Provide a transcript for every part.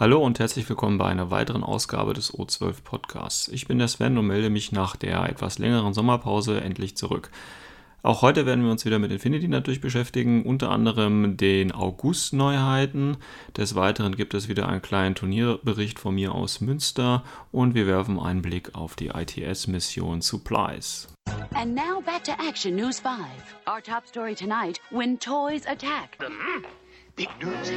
Hallo und herzlich willkommen bei einer weiteren Ausgabe des O12 Podcasts. Ich bin der Sven und melde mich nach der etwas längeren Sommerpause endlich zurück. Auch heute werden wir uns wieder mit Infinity natürlich beschäftigen, unter anderem den August-Neuheiten. Des Weiteren gibt es wieder einen kleinen Turnierbericht von mir aus Münster und wir werfen einen Blick auf die ITS-Mission Supplies. And now back to Action News 5. Our top story tonight, when toys attack. Big news.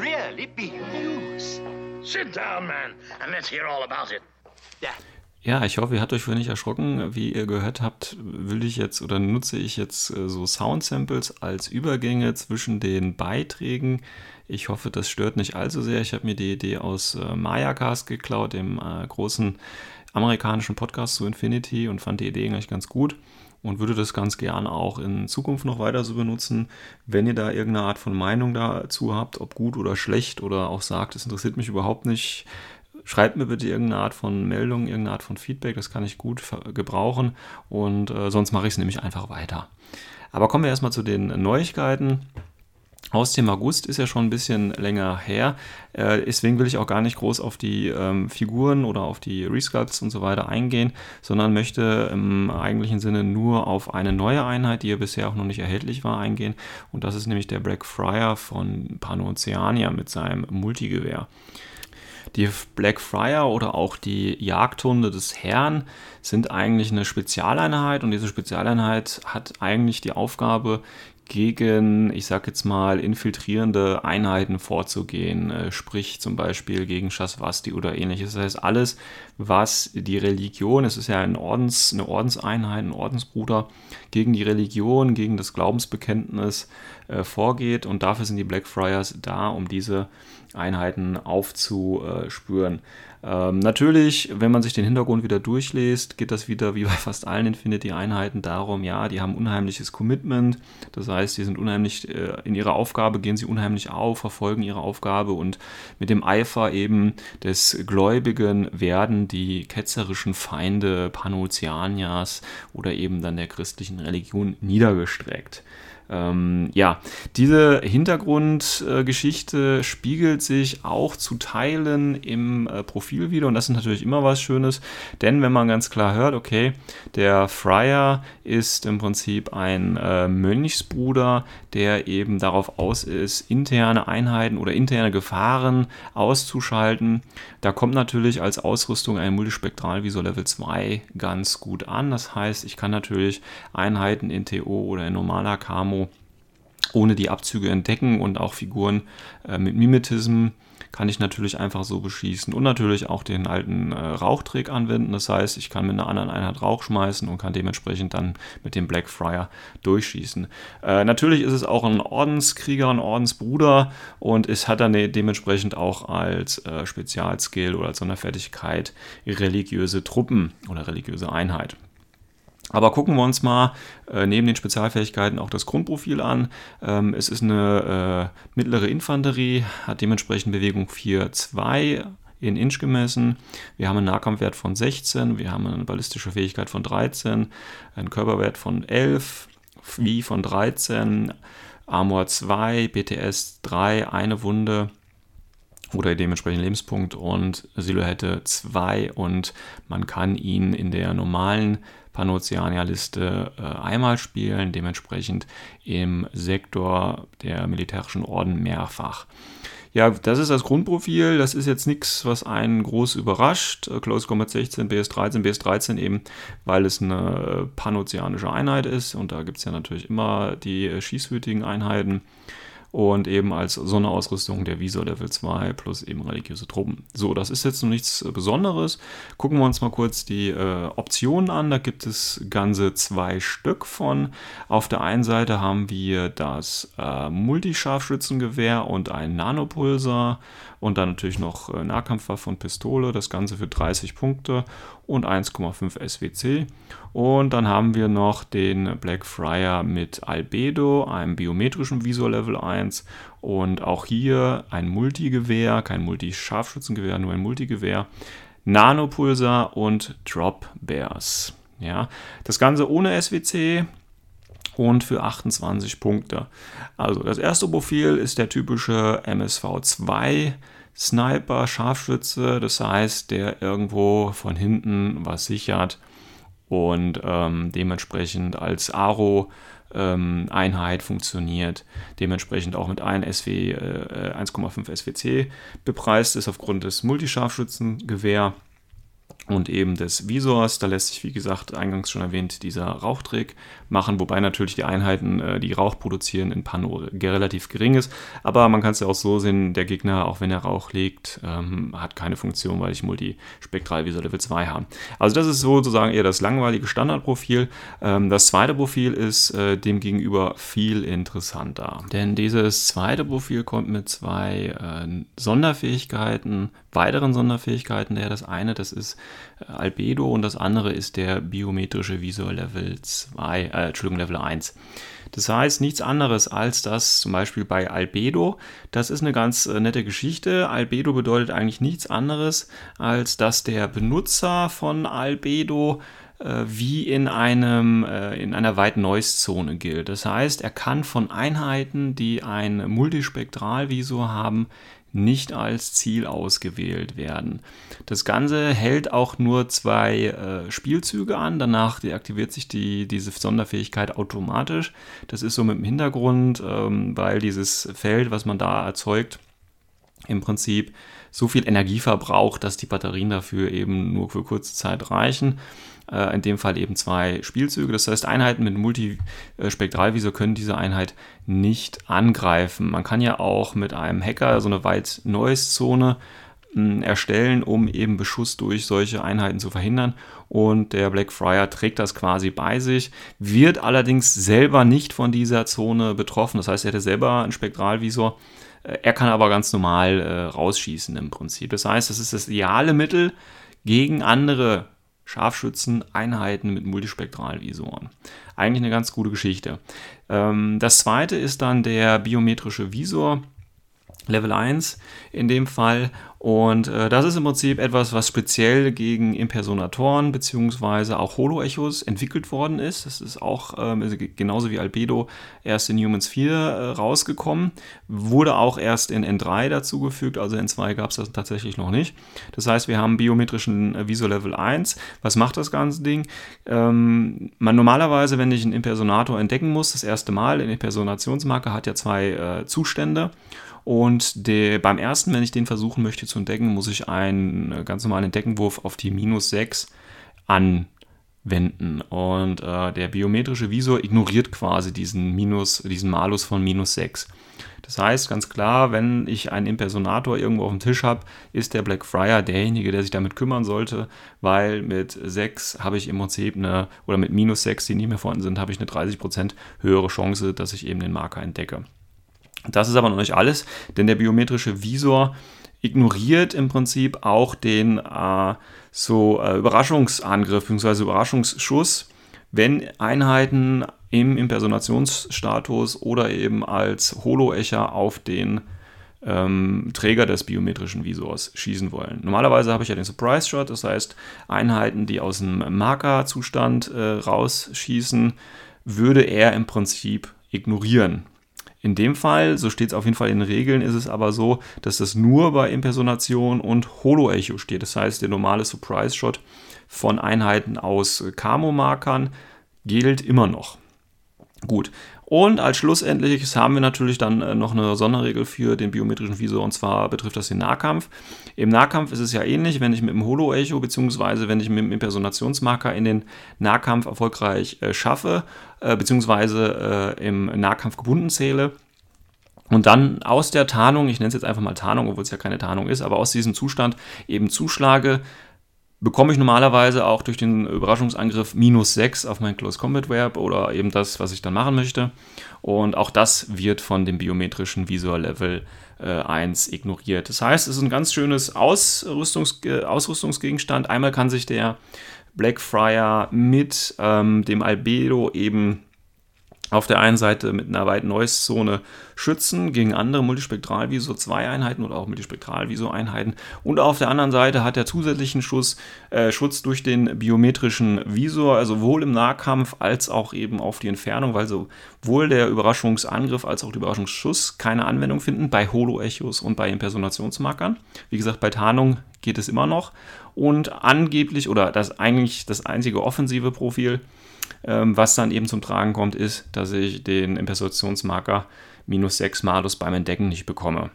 Really big news. Sit down, man, and let's hear all about it. Yeah. Ja, ich hoffe, ihr habt euch vorhin nicht erschrocken. Wie ihr gehört habt, will ich jetzt oder nutze ich jetzt äh, so Sound-Samples als Übergänge zwischen den Beiträgen. Ich hoffe, das stört nicht allzu sehr. Ich habe mir die Idee aus äh, Mayacast geklaut, dem äh, großen amerikanischen Podcast zu Infinity und fand die Idee eigentlich ganz gut und würde das ganz gern auch in Zukunft noch weiter so benutzen. Wenn ihr da irgendeine Art von Meinung dazu habt, ob gut oder schlecht oder auch sagt, es interessiert mich überhaupt nicht, schreibt mir bitte irgendeine Art von Meldung, irgendeine Art von Feedback, das kann ich gut gebrauchen und äh, sonst mache ich es nämlich einfach weiter. Aber kommen wir erstmal zu den Neuigkeiten. Aus dem August ist ja schon ein bisschen länger her. Äh, deswegen will ich auch gar nicht groß auf die ähm, Figuren oder auf die Resculpts und so weiter eingehen, sondern möchte im eigentlichen Sinne nur auf eine neue Einheit, die ja bisher auch noch nicht erhältlich war, eingehen. Und das ist nämlich der Black Friar von Panoceania mit seinem Multigewehr. Die Black Friar oder auch die Jagdhunde des Herrn sind eigentlich eine Spezialeinheit und diese Spezialeinheit hat eigentlich die Aufgabe, gegen, ich sag jetzt mal, infiltrierende Einheiten vorzugehen, äh, sprich zum Beispiel gegen Shasvasti oder ähnliches. Das heißt, alles, was die Religion, es ist ja ein Ordens, eine Ordenseinheit, ein Ordensbruder, gegen die Religion, gegen das Glaubensbekenntnis äh, vorgeht und dafür sind die Blackfriars da, um diese Einheiten aufzuspüren. Ähm, natürlich, wenn man sich den Hintergrund wieder durchliest, geht das wieder wie bei fast allen Infinity-Einheiten darum, ja, die haben unheimliches Commitment, das heißt, die sind unheimlich äh, in ihrer Aufgabe, gehen sie unheimlich auf, verfolgen ihre Aufgabe und mit dem Eifer eben des Gläubigen werden die ketzerischen Feinde Panoceanias oder eben dann der christlichen Religion niedergestreckt. Ähm, ja, diese Hintergrundgeschichte äh, spiegelt sich auch zu Teilen im äh, Profil wieder und das ist natürlich immer was Schönes, denn wenn man ganz klar hört, okay, der Friar ist im Prinzip ein äh, Mönchsbruder, der eben darauf aus ist, interne Einheiten oder interne Gefahren auszuschalten. Da kommt natürlich als Ausrüstung ein Multispektralvisor Level 2 ganz gut an. Das heißt, ich kann natürlich Einheiten in TO oder in normaler Camo ohne die Abzüge entdecken und auch Figuren äh, mit Mimetism kann ich natürlich einfach so beschießen und natürlich auch den alten äh, Rauchtrick anwenden. Das heißt, ich kann mit einer anderen Einheit Rauch schmeißen und kann dementsprechend dann mit dem Blackfriar durchschießen. Äh, natürlich ist es auch ein Ordenskrieger, ein Ordensbruder und es hat dann dementsprechend auch als äh, Spezialskill oder als Sonderfertigkeit religiöse Truppen oder religiöse Einheit. Aber gucken wir uns mal äh, neben den Spezialfähigkeiten auch das Grundprofil an. Ähm, es ist eine äh, mittlere Infanterie, hat dementsprechend Bewegung 4,2 in Inch gemessen. Wir haben einen Nahkampfwert von 16, wir haben eine ballistische Fähigkeit von 13, einen Körperwert von 11, Wie von 13, Armor 2, BTS 3, eine Wunde oder dementsprechend Lebenspunkt und Silhouette 2 und man kann ihn in der normalen Panoceania-Liste äh, einmal spielen, dementsprechend im Sektor der militärischen Orden mehrfach. Ja, das ist das Grundprofil. Das ist jetzt nichts, was einen groß überrascht. Äh, Close Combat 16, BS13, BS13 eben, weil es eine panozeanische Einheit ist. Und da gibt es ja natürlich immer die äh, schießwütigen Einheiten und eben als Sonderausrüstung der Visor Level 2 plus eben religiöse Truppen. So, das ist jetzt noch nichts Besonderes. Gucken wir uns mal kurz die äh, Optionen an. Da gibt es ganze zwei Stück von. Auf der einen Seite haben wir das äh, Multischarfschützengewehr und ein Nanopulsar und dann natürlich noch äh, Nahkampfwaffe und Pistole. Das Ganze für 30 Punkte und 1,5 SWC. Und dann haben wir noch den Black Friar mit Albedo, einem biometrischen Visor Level 1 und auch hier ein Multigewehr, kein Multi-Scharfschützengewehr, nur ein Multigewehr, Nanopulsar und Drop Bears. Ja, das Ganze ohne SWC, und für 28 Punkte. Also das erste Profil ist der typische MSV2 Sniper, Scharfschütze, das heißt, der irgendwo von hinten was sichert und ähm, dementsprechend als Aro ähm, Einheit funktioniert, dementsprechend auch mit einem SW äh, 1,5 SWC bepreist ist aufgrund des Multischarfschützengewehr und eben des Visors. Da lässt sich, wie gesagt, eingangs schon erwähnt, dieser Rauchtrick machen, wobei natürlich die Einheiten, äh, die Rauch produzieren, in Pano relativ gering ist. Aber man kann es ja auch so sehen, der Gegner, auch wenn er Rauch legt, ähm, hat keine Funktion, weil ich Multispektralvisor Level 2 habe. Also das ist sozusagen eher das langweilige Standardprofil. Ähm, das zweite Profil ist äh, demgegenüber viel interessanter. Denn dieses zweite Profil kommt mit zwei äh, Sonderfähigkeiten, weiteren Sonderfähigkeiten. Der das eine, das ist äh, Albedo und das andere ist der biometrische Visor Level 2, äh, Entschuldigung, Level 1. Das heißt nichts anderes als das zum Beispiel bei Albedo. Das ist eine ganz äh, nette Geschichte. Albedo bedeutet eigentlich nichts anderes, als dass der Benutzer von Albedo äh, wie in, einem, in einer White Noise Zone gilt. Das heißt, er kann von Einheiten, die ein Multispektralvisor haben, nicht als Ziel ausgewählt werden. Das Ganze hält auch nur zwei äh, Spielzüge an, danach deaktiviert sich die, diese Sonderfähigkeit automatisch. Das ist so mit dem Hintergrund, ähm, weil dieses Feld, was man da erzeugt, im Prinzip so viel Energie verbraucht, dass die Batterien dafür eben nur für kurze Zeit reichen. Äh, in dem Fall eben zwei Spielzüge. Das heißt, Einheiten mit Multispektralvisor können diese Einheit nicht angreifen. Man kann ja auch mit einem Hacker so eine White Noise Zone hm, erstellen, um eben Beschuss durch solche Einheiten zu verhindern. Und der Blackfriar trägt das quasi bei sich, wird allerdings selber nicht von dieser Zone betroffen. Das heißt, er hätte selber einen Spektralvisor. Er kann aber ganz normal äh, rausschießen im Prinzip. Das heißt, das ist das ideale Mittel gegen andere Scharfschützen-Einheiten mit Multispektralvisoren. Eigentlich eine ganz gute Geschichte. Ähm, das zweite ist dann der biometrische Visor. Level 1 in dem Fall. Und äh, das ist im Prinzip etwas, was speziell gegen Impersonatoren bzw. auch Holo-Echos entwickelt worden ist. Das ist auch ähm, also genauso wie Albedo erst in Humans 4 äh, rausgekommen. Wurde auch erst in N3 dazugefügt, also in 2 gab es das tatsächlich noch nicht. Das heißt, wir haben biometrischen äh, Visor Level 1. Was macht das ganze Ding? Ähm, man normalerweise, wenn ich einen Impersonator entdecken muss, das erste Mal, eine Impersonationsmarke hat ja zwei äh, Zustände. Und der, beim ersten, wenn ich den versuchen möchte zu entdecken, muss ich einen äh, ganz normalen Entdeckenwurf auf die minus 6 anwenden. Und äh, der biometrische Visor ignoriert quasi diesen Minus, diesen Malus von minus 6. Das heißt ganz klar, wenn ich einen Impersonator irgendwo auf dem Tisch habe, ist der Blackfriar derjenige, der sich damit kümmern sollte, weil mit 6 habe ich im Prinzip eine, oder mit minus 6, die nicht mehr vorhanden sind, habe ich eine 30% höhere Chance, dass ich eben den Marker entdecke. Das ist aber noch nicht alles, denn der biometrische Visor ignoriert im Prinzip auch den äh, so äh, Überraschungsangriff bzw. Überraschungsschuss, wenn Einheiten im Impersonationsstatus oder eben als Holo-Echer auf den ähm, Träger des biometrischen Visors schießen wollen. Normalerweise habe ich ja den Surprise Shot, das heißt Einheiten, die aus dem Markerzustand äh, rausschießen, würde er im Prinzip ignorieren. In dem Fall, so steht es auf jeden Fall in den Regeln, ist es aber so, dass das nur bei Impersonation und Holo-Echo steht. Das heißt, der normale Surprise-Shot von Einheiten aus Camo-Markern gilt immer noch. Gut. Und als schlussendliches haben wir natürlich dann äh, noch eine Sonderregel für den biometrischen Visor und zwar betrifft das den Nahkampf. Im Nahkampf ist es ja ähnlich, wenn ich mit dem Holo-Echo bzw. wenn ich mit dem Impersonationsmarker in den Nahkampf erfolgreich äh, schaffe äh, bzw. Äh, im Nahkampf gebunden zähle. Und dann aus der Tarnung, ich nenne es jetzt einfach mal Tarnung, obwohl es ja keine Tarnung ist, aber aus diesem Zustand eben zuschlage, bekomme ich normalerweise auch durch den Überraschungsangriff minus 6 auf mein Close Combat Verb oder eben das, was ich dann machen möchte. Und auch das wird von dem biometrischen Visor Level äh, 1 ignoriert. Das heißt, es ist ein ganz schönes Ausrüstungs Ausrüstungsgegenstand. Einmal kann sich der Blackfriar mit ähm, dem Albedo eben auf der einen Seite mit einer White Noise Zone schützen gegen andere Multispektralvisor 2 Einheiten oder auch Multispektralvisor Einheiten und auf der anderen Seite hat er zusätzlichen Schuss, äh, Schutz durch den biometrischen Visor, also sowohl im Nahkampf als auch eben auf die Entfernung, weil sowohl der Überraschungsangriff als auch der Überraschungsschuss keine Anwendung finden bei Holo-Echos und bei Impersonationsmarkern. Wie gesagt, bei Tarnung geht es immer noch und angeblich oder das eigentlich das einzige offensive Profil was dann eben zum Tragen kommt, ist, dass ich den Impersonationsmarker minus 6 Malus beim Entdecken nicht bekomme.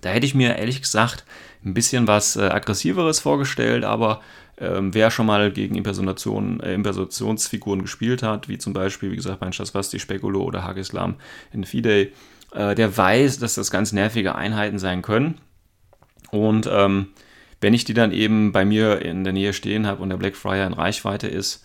Da hätte ich mir ehrlich gesagt ein bisschen was äh, aggressiveres vorgestellt, aber ähm, wer schon mal gegen Impersonation, äh, Impersonationsfiguren gespielt hat, wie zum Beispiel, wie gesagt, bei Shasvasti, Spekulo oder Hagislam in Fidei, äh, der weiß, dass das ganz nervige Einheiten sein können. Und ähm, wenn ich die dann eben bei mir in der Nähe stehen habe und der Blackfriar in Reichweite ist,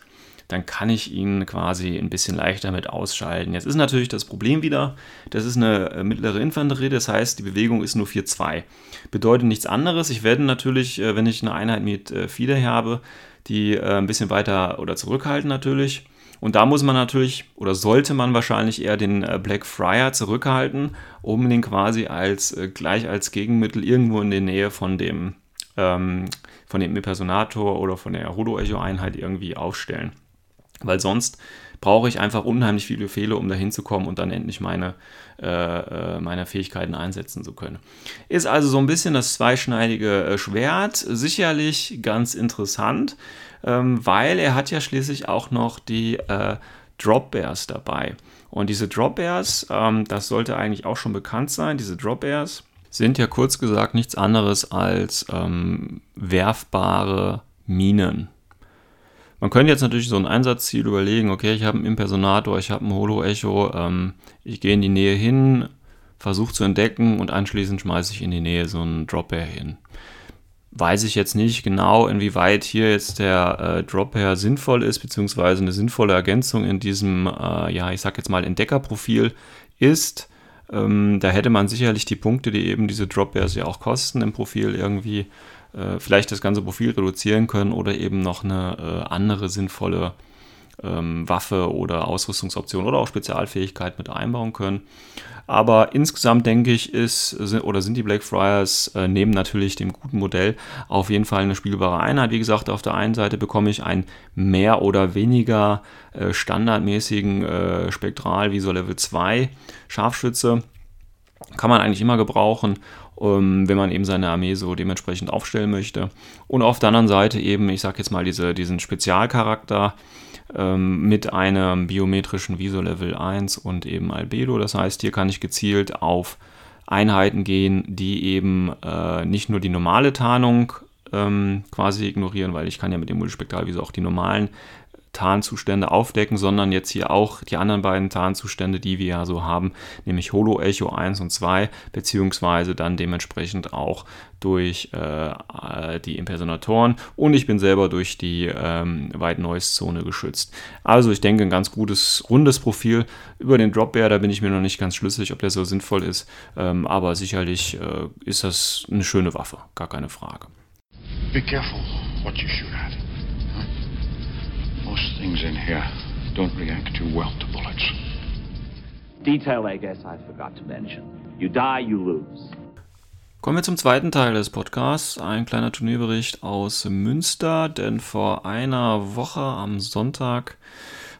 dann kann ich ihn quasi ein bisschen leichter mit ausschalten. Jetzt ist natürlich das Problem wieder, das ist eine äh, mittlere Infanterie, das heißt, die Bewegung ist nur 4-2. Bedeutet nichts anderes. Ich werde natürlich, äh, wenn ich eine Einheit mit äh, Fieder habe, die ein bisschen weiter oder zurückhalten natürlich. Und da muss man natürlich oder sollte man wahrscheinlich eher den Black Friar zurückhalten, um den quasi als gleich als Gegenmittel irgendwo in der Nähe von dem ähm, von dem Impersonator oder von der Hodo-Echo-Einheit irgendwie aufstellen. Weil sonst brauche ich einfach unheimlich viele Befehle, um dahin zu kommen und dann endlich meine, äh, äh, meine Fähigkeiten einsetzen zu können. Ist also so ein bisschen das zweischneidige äh, Schwert, sicherlich ganz interessant, ähm, weil er hat ja schließlich auch noch die äh, Drop Bears dabei. Und diese Drop Bears, ähm, das sollte eigentlich auch schon bekannt sein, diese Drop Bears sind ja kurz gesagt nichts anderes als ähm, werfbare Minen. Man könnte jetzt natürlich so ein Einsatzziel überlegen, okay, ich habe einen Impersonator, ich habe ein Holo-Echo, ähm, ich gehe in die Nähe hin, versuche zu entdecken und anschließend schmeiße ich in die Nähe so einen Drop-Air hin. Weiß ich jetzt nicht genau, inwieweit hier jetzt der äh, Drop-Air sinnvoll ist, beziehungsweise eine sinnvolle Ergänzung in diesem, äh, ja, ich sag jetzt mal, Entdeckerprofil ist. Ähm, da hätte man sicherlich die Punkte, die eben diese Drop-Airs ja auch kosten im Profil irgendwie äh, vielleicht das ganze Profil reduzieren können oder eben noch eine äh, andere sinnvolle ähm, Waffe oder Ausrüstungsoption oder auch Spezialfähigkeit mit einbauen können. Aber insgesamt denke ich, ist oder sind die Blackfriars äh, neben natürlich dem guten Modell auf jeden Fall eine spielbare Einheit. Wie gesagt, auf der einen Seite bekomme ich einen mehr oder weniger äh, standardmäßigen äh, Spektral wie so Level 2 Scharfschütze. Kann man eigentlich immer gebrauchen wenn man eben seine Armee so dementsprechend aufstellen möchte. Und auf der anderen Seite eben, ich sage jetzt mal, diese, diesen Spezialcharakter ähm, mit einem biometrischen Viso Level 1 und eben Albedo. Das heißt, hier kann ich gezielt auf Einheiten gehen, die eben äh, nicht nur die normale Tarnung ähm, quasi ignorieren, weil ich kann ja mit dem Multispektralvisor auch die normalen Tarnzustände aufdecken, sondern jetzt hier auch die anderen beiden Tarnzustände, die wir ja so haben, nämlich Holo Echo 1 und 2, beziehungsweise dann dementsprechend auch durch äh, die Impersonatoren und ich bin selber durch die ähm, White Noise Zone geschützt. Also ich denke ein ganz gutes rundes Profil über den Drop Bear, da bin ich mir noch nicht ganz schlüssig, ob der so sinnvoll ist, ähm, aber sicherlich äh, ist das eine schöne Waffe, gar keine Frage. Be careful what you shoot at. Most things in here don't react too well to bullets. Detail, I guess I forgot to mention. You die, you lose. Kommen wir zum zweiten Teil des Podcasts. Ein kleiner Turnierbericht aus Münster, denn vor einer Woche am Sonntag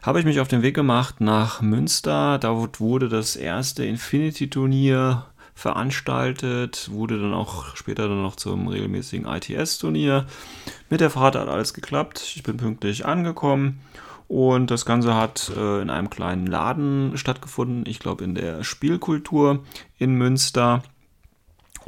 habe ich mich auf den Weg gemacht nach Münster. Da wurde das erste Infinity-Turnier veranstaltet, wurde dann auch später dann noch zum regelmäßigen ITS-Turnier. Mit der Fahrt hat alles geklappt. Ich bin pünktlich angekommen und das Ganze hat äh, in einem kleinen Laden stattgefunden. Ich glaube in der Spielkultur in Münster.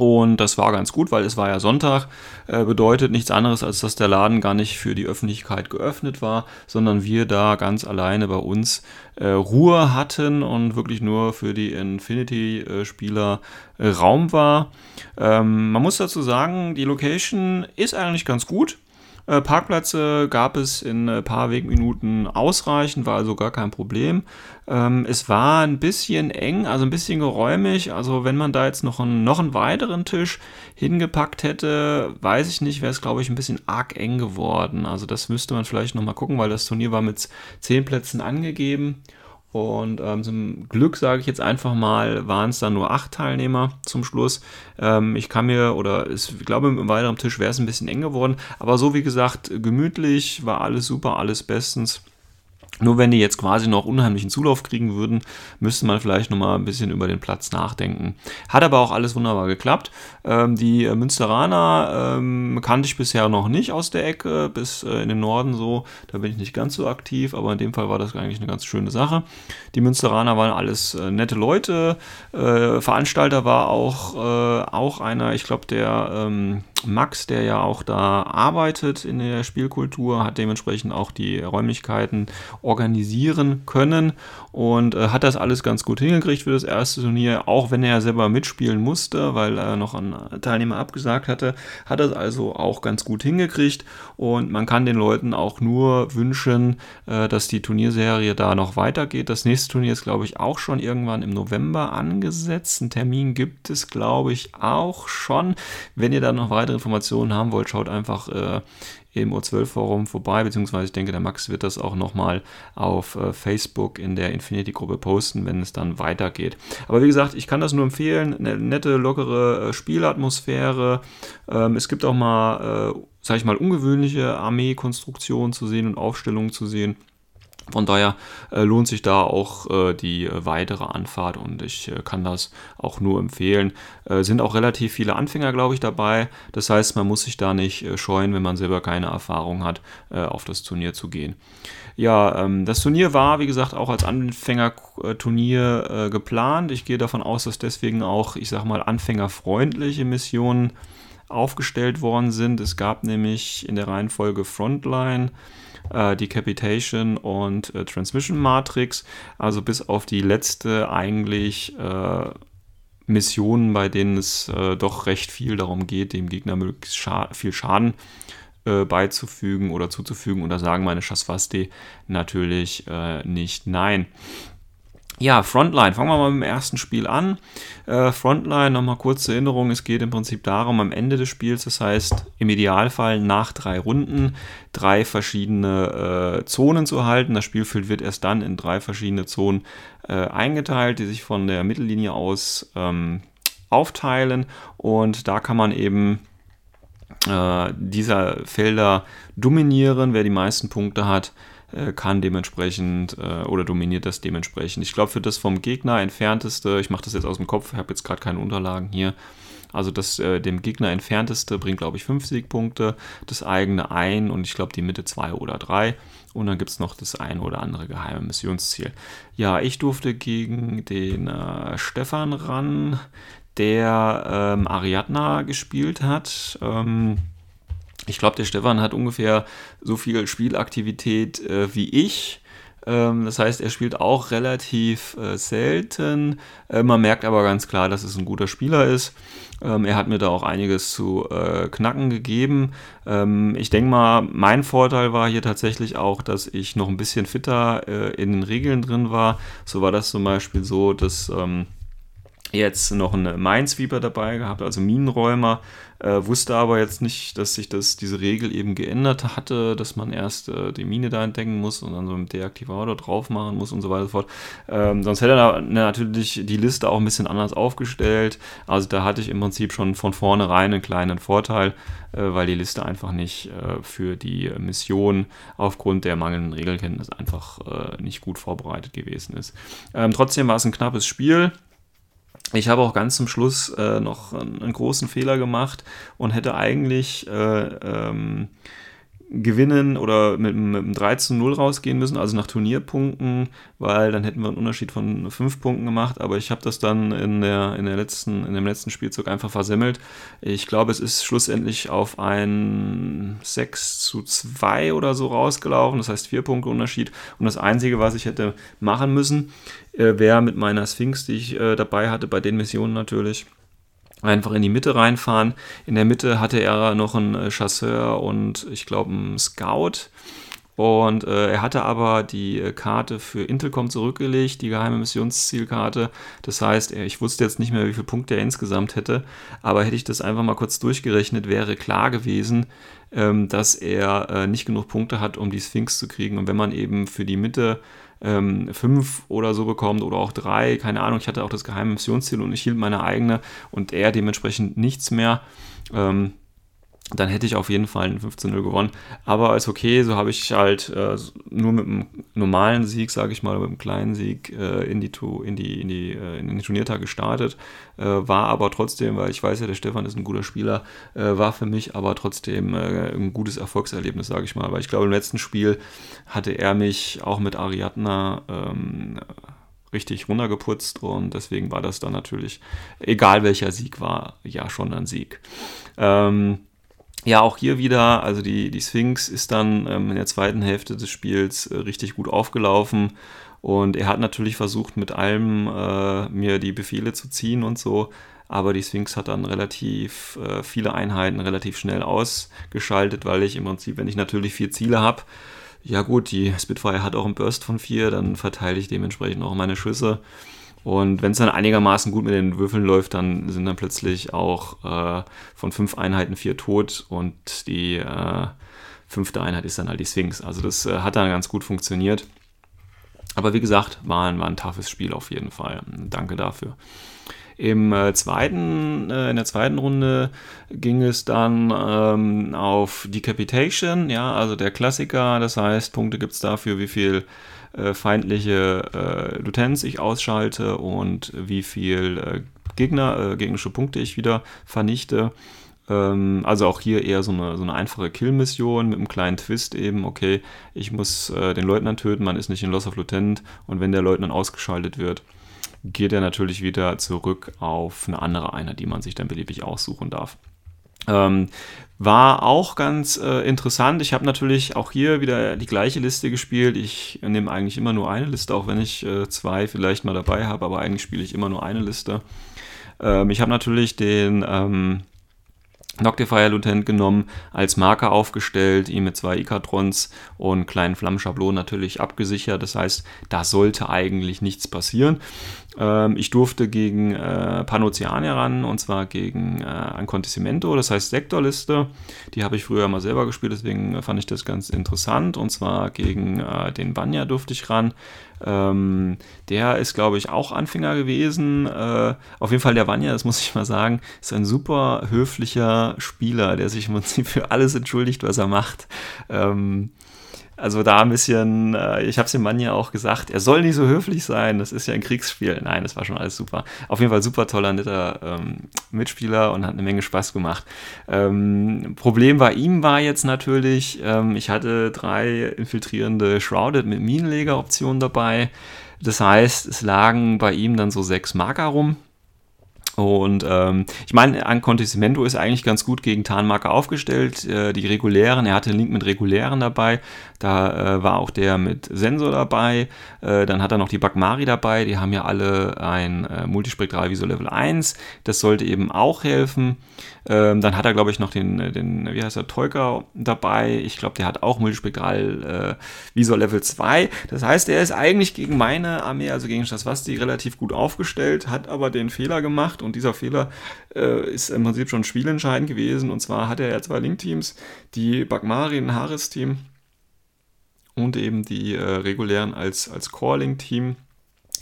Und das war ganz gut, weil es war ja Sonntag. Äh, bedeutet nichts anderes, als dass der Laden gar nicht für die Öffentlichkeit geöffnet war, sondern wir da ganz alleine bei uns äh, Ruhe hatten und wirklich nur für die Infinity-Spieler äh, Raum war. Ähm, man muss dazu sagen, die Location ist eigentlich ganz gut. Äh, Parkplätze gab es in ein paar Wegminuten ausreichend, war also gar kein Problem. Ähm, es war ein bisschen eng, also ein bisschen geräumig. Also wenn man da jetzt noch einen, noch einen weiteren Tisch hingepackt hätte, weiß ich nicht, wäre es, glaube ich, ein bisschen arg eng geworden. Also das müsste man vielleicht nochmal gucken, weil das Turnier war mit zehn Plätzen angegeben. Und ähm, zum Glück sage ich jetzt einfach mal, waren es dann nur acht Teilnehmer zum Schluss. Ähm, ich kann mir, oder ich glaube, im weiteren Tisch wäre es ein bisschen eng geworden. Aber so wie gesagt, gemütlich, war alles super, alles bestens. Nur wenn die jetzt quasi noch unheimlichen Zulauf kriegen würden, müsste man vielleicht nochmal ein bisschen über den Platz nachdenken. Hat aber auch alles wunderbar geklappt. Ähm, die Münsteraner ähm, kannte ich bisher noch nicht aus der Ecke, bis äh, in den Norden so. Da bin ich nicht ganz so aktiv, aber in dem Fall war das eigentlich eine ganz schöne Sache. Die Münsteraner waren alles äh, nette Leute. Äh, Veranstalter war auch, äh, auch einer, ich glaube, der ähm, Max, der ja auch da arbeitet in der Spielkultur, hat dementsprechend auch die Räumlichkeiten organisieren können und äh, hat das alles ganz gut hingekriegt für das erste Turnier, auch wenn er selber mitspielen musste, weil er noch einen Teilnehmer abgesagt hatte, hat das also auch ganz gut hingekriegt und man kann den Leuten auch nur wünschen, äh, dass die Turnierserie da noch weitergeht. Das nächste Turnier ist, glaube ich, auch schon irgendwann im November angesetzt. Ein Termin gibt es, glaube ich, auch schon. Wenn ihr da noch weitere Informationen haben wollt, schaut einfach äh, im O12-Forum vorbei, beziehungsweise ich denke, der Max wird das auch nochmal auf äh, Facebook in der Infinity-Gruppe posten, wenn es dann weitergeht. Aber wie gesagt, ich kann das nur empfehlen. Eine nette, lockere äh, Spielatmosphäre. Ähm, es gibt auch mal, äh, sag ich mal, ungewöhnliche Armeekonstruktionen zu sehen und Aufstellungen zu sehen. Von daher äh, lohnt sich da auch äh, die äh, weitere Anfahrt und ich kann das auch nur empfehlen. Äh, sind auch relativ viele Anfänger, glaube ich, dabei. Das heißt, man muss sich da nicht scheuen, wenn man selber keine Erfahrung hat, auf das Turnier zu gehen. Ja, ähm, das Turnier war, wie gesagt, auch als Anfängerturnier geplant. Ich gehe davon aus, dass deswegen auch, ich sage mal, anfängerfreundliche Missionen aufgestellt worden sind. Es gab nämlich in der Reihenfolge Frontline äh, Decapitation und äh, Transmission Matrix. Also bis auf die letzte eigentlich äh, Missionen, bei denen es äh, doch recht viel darum geht, dem Gegner möglichst scha viel Schaden äh, beizufügen oder zuzufügen. Und da sagen meine Chasvaste natürlich äh, nicht nein. Ja, Frontline. Fangen wir mal mit dem ersten Spiel an. Äh, Frontline, nochmal kurze Erinnerung. Es geht im Prinzip darum, am Ende des Spiels, das heißt im Idealfall nach drei Runden, drei verschiedene äh, Zonen zu halten. Das Spielfeld wird erst dann in drei verschiedene Zonen äh, eingeteilt, die sich von der Mittellinie aus ähm, aufteilen. Und da kann man eben äh, dieser Felder dominieren. Wer die meisten Punkte hat, kann dementsprechend äh, oder dominiert das dementsprechend. Ich glaube, für das vom Gegner entfernteste, ich mache das jetzt aus dem Kopf, ich habe jetzt gerade keine Unterlagen hier, also das äh, dem Gegner entfernteste bringt, glaube ich, 5 Siegpunkte, das eigene ein und ich glaube die Mitte 2 oder 3. Und dann gibt es noch das eine oder andere geheime Missionsziel. Ja, ich durfte gegen den äh, Stefan ran, der ähm, Ariadna gespielt hat. Ähm, ich glaube, der Stefan hat ungefähr so viel Spielaktivität äh, wie ich. Ähm, das heißt, er spielt auch relativ äh, selten. Äh, man merkt aber ganz klar, dass es ein guter Spieler ist. Ähm, er hat mir da auch einiges zu äh, knacken gegeben. Ähm, ich denke mal, mein Vorteil war hier tatsächlich auch, dass ich noch ein bisschen fitter äh, in den Regeln drin war. So war das zum Beispiel so, dass ähm, jetzt noch einen Minesweeper dabei gehabt, also Minenräumer, äh, wusste aber jetzt nicht, dass sich das, diese Regel eben geändert hatte, dass man erst äh, die Mine da entdecken muss und dann so einen Deaktivator drauf machen muss und so weiter und so fort. Ähm, sonst hätte er natürlich die Liste auch ein bisschen anders aufgestellt. Also da hatte ich im Prinzip schon von vornherein einen kleinen Vorteil, äh, weil die Liste einfach nicht äh, für die Mission aufgrund der mangelnden Regelkenntnis einfach äh, nicht gut vorbereitet gewesen ist. Ähm, trotzdem war es ein knappes Spiel. Ich habe auch ganz zum Schluss äh, noch einen, einen, großen Fehler gemacht und hätte eigentlich äh, ähm, gewinnen oder mit, mit einem 3 zu 0 rausgehen müssen, also nach Turnierpunkten, weil dann hätten wir einen Unterschied von 5 Punkten gemacht, aber ich habe das dann in, der, in, der letzten, in dem letzten Spielzug einfach versemmelt. Ich glaube, es ist schlussendlich auf ein 6 zu 2 oder so rausgelaufen, das heißt 4 Punkte Unterschied. Und das Einzige, was ich hätte machen müssen, äh, wäre mit meiner Sphinx, die ich äh, dabei hatte, bei den Missionen natürlich, einfach in die Mitte reinfahren. In der Mitte hatte er noch einen äh, Chasseur und ich glaube einen Scout. Und äh, er hatte aber die äh, Karte für Intelcom zurückgelegt, die geheime Missionszielkarte. Das heißt, ich wusste jetzt nicht mehr, wie viele Punkte er insgesamt hätte. Aber hätte ich das einfach mal kurz durchgerechnet, wäre klar gewesen, ähm, dass er äh, nicht genug Punkte hat, um die Sphinx zu kriegen. Und wenn man eben für die Mitte ähm, fünf oder so bekommt oder auch drei, keine Ahnung, ich hatte auch das geheime Missionsziel und ich hielt meine eigene und er dementsprechend nichts mehr. Ähm, dann hätte ich auf jeden Fall ein 15-0 gewonnen. Aber ist okay, so habe ich halt äh, nur mit einem normalen Sieg, sage ich mal, mit einem kleinen Sieg äh, in, die, in, die, in, die, äh, in den Turniertag gestartet. Äh, war aber trotzdem, weil ich weiß ja, der Stefan ist ein guter Spieler, äh, war für mich aber trotzdem äh, ein gutes Erfolgserlebnis, sage ich mal. Weil ich glaube, im letzten Spiel hatte er mich auch mit Ariadna ähm, richtig runtergeputzt und deswegen war das dann natürlich, egal welcher Sieg war, ja schon ein Sieg. Ähm, ja, auch hier wieder, also die, die Sphinx ist dann ähm, in der zweiten Hälfte des Spiels äh, richtig gut aufgelaufen und er hat natürlich versucht, mit allem äh, mir die Befehle zu ziehen und so, aber die Sphinx hat dann relativ äh, viele Einheiten relativ schnell ausgeschaltet, weil ich im Prinzip, wenn ich natürlich vier Ziele habe, ja gut, die Spitfire hat auch einen Burst von vier, dann verteile ich dementsprechend auch meine Schüsse. Und wenn es dann einigermaßen gut mit den Würfeln läuft, dann sind dann plötzlich auch äh, von fünf Einheiten vier tot und die äh, fünfte Einheit ist dann halt die Sphinx. Also das äh, hat dann ganz gut funktioniert. Aber wie gesagt, war ein, war ein toughes Spiel auf jeden Fall. Danke dafür. Im äh, zweiten, äh, in der zweiten Runde ging es dann ähm, auf Decapitation, ja, also der Klassiker. Das heißt, Punkte gibt es dafür, wie viel äh, feindliche äh, Lieutenants ich ausschalte und wie viel äh, Gegner, äh, gegnerische Punkte ich wieder vernichte. Ähm, also auch hier eher so eine, so eine einfache Kill-Mission mit einem kleinen Twist eben, okay, ich muss äh, den Leutnant töten, man ist nicht in Loss of Lieutenant und wenn der Leutnant ausgeschaltet wird, geht er natürlich wieder zurück auf eine andere Einheit, die man sich dann beliebig aussuchen darf. Ähm, war auch ganz äh, interessant. Ich habe natürlich auch hier wieder die gleiche Liste gespielt. Ich nehme eigentlich immer nur eine Liste, auch wenn ich äh, zwei vielleicht mal dabei habe, aber eigentlich spiele ich immer nur eine Liste. Ähm, ich habe natürlich den ähm, Noctifier Lieutenant genommen, als Marker aufgestellt, ihn mit zwei Ikatrons und kleinen Flammenschablonen natürlich abgesichert. Das heißt, da sollte eigentlich nichts passieren. Ähm, ich durfte gegen äh, Panoceania ran und zwar gegen äh, ein Contissimento, das heißt Sektorliste. Die habe ich früher mal selber gespielt, deswegen fand ich das ganz interessant. Und zwar gegen äh, den Banya durfte ich ran. Ähm, der ist, glaube ich, auch Anfänger gewesen. Äh, auf jeden Fall der Vanya, das muss ich mal sagen, ist ein super höflicher Spieler, der sich im Prinzip für alles entschuldigt, was er macht. Ähm, also da ein bisschen, äh, ich habe es dem Mann ja auch gesagt, er soll nicht so höflich sein, das ist ja ein Kriegsspiel. Nein, das war schon alles super. Auf jeden Fall super toller, netter ähm, Mitspieler und hat eine Menge Spaß gemacht. Ähm, Problem bei ihm war jetzt natürlich, ähm, ich hatte drei infiltrierende Shrouded mit Minenleger-Optionen dabei. Das heißt, es lagen bei ihm dann so sechs Marker rum und ähm, ich meine, Ancontissimento ist eigentlich ganz gut gegen Tarnmarker aufgestellt. Äh, die regulären, er hatte einen Link mit regulären dabei. Da äh, war auch der mit Sensor dabei. Äh, dann hat er noch die Bagmari dabei. Die haben ja alle ein äh, Multispektral Visor Level 1. Das sollte eben auch helfen. Ähm, dann hat er, glaube ich, noch den, den, wie heißt der, Tolka dabei. Ich glaube, der hat auch Multispektral äh, Visor Level 2. Das heißt, er ist eigentlich gegen meine Armee, also gegen Shaswasti, relativ gut aufgestellt, hat aber den Fehler gemacht und dieser Fehler äh, ist im Prinzip schon spielentscheidend gewesen. Und zwar hat er ja zwei Link-Teams, die Bagmari, ein Haris-Team und eben die äh, regulären als, als Core-Link-Team.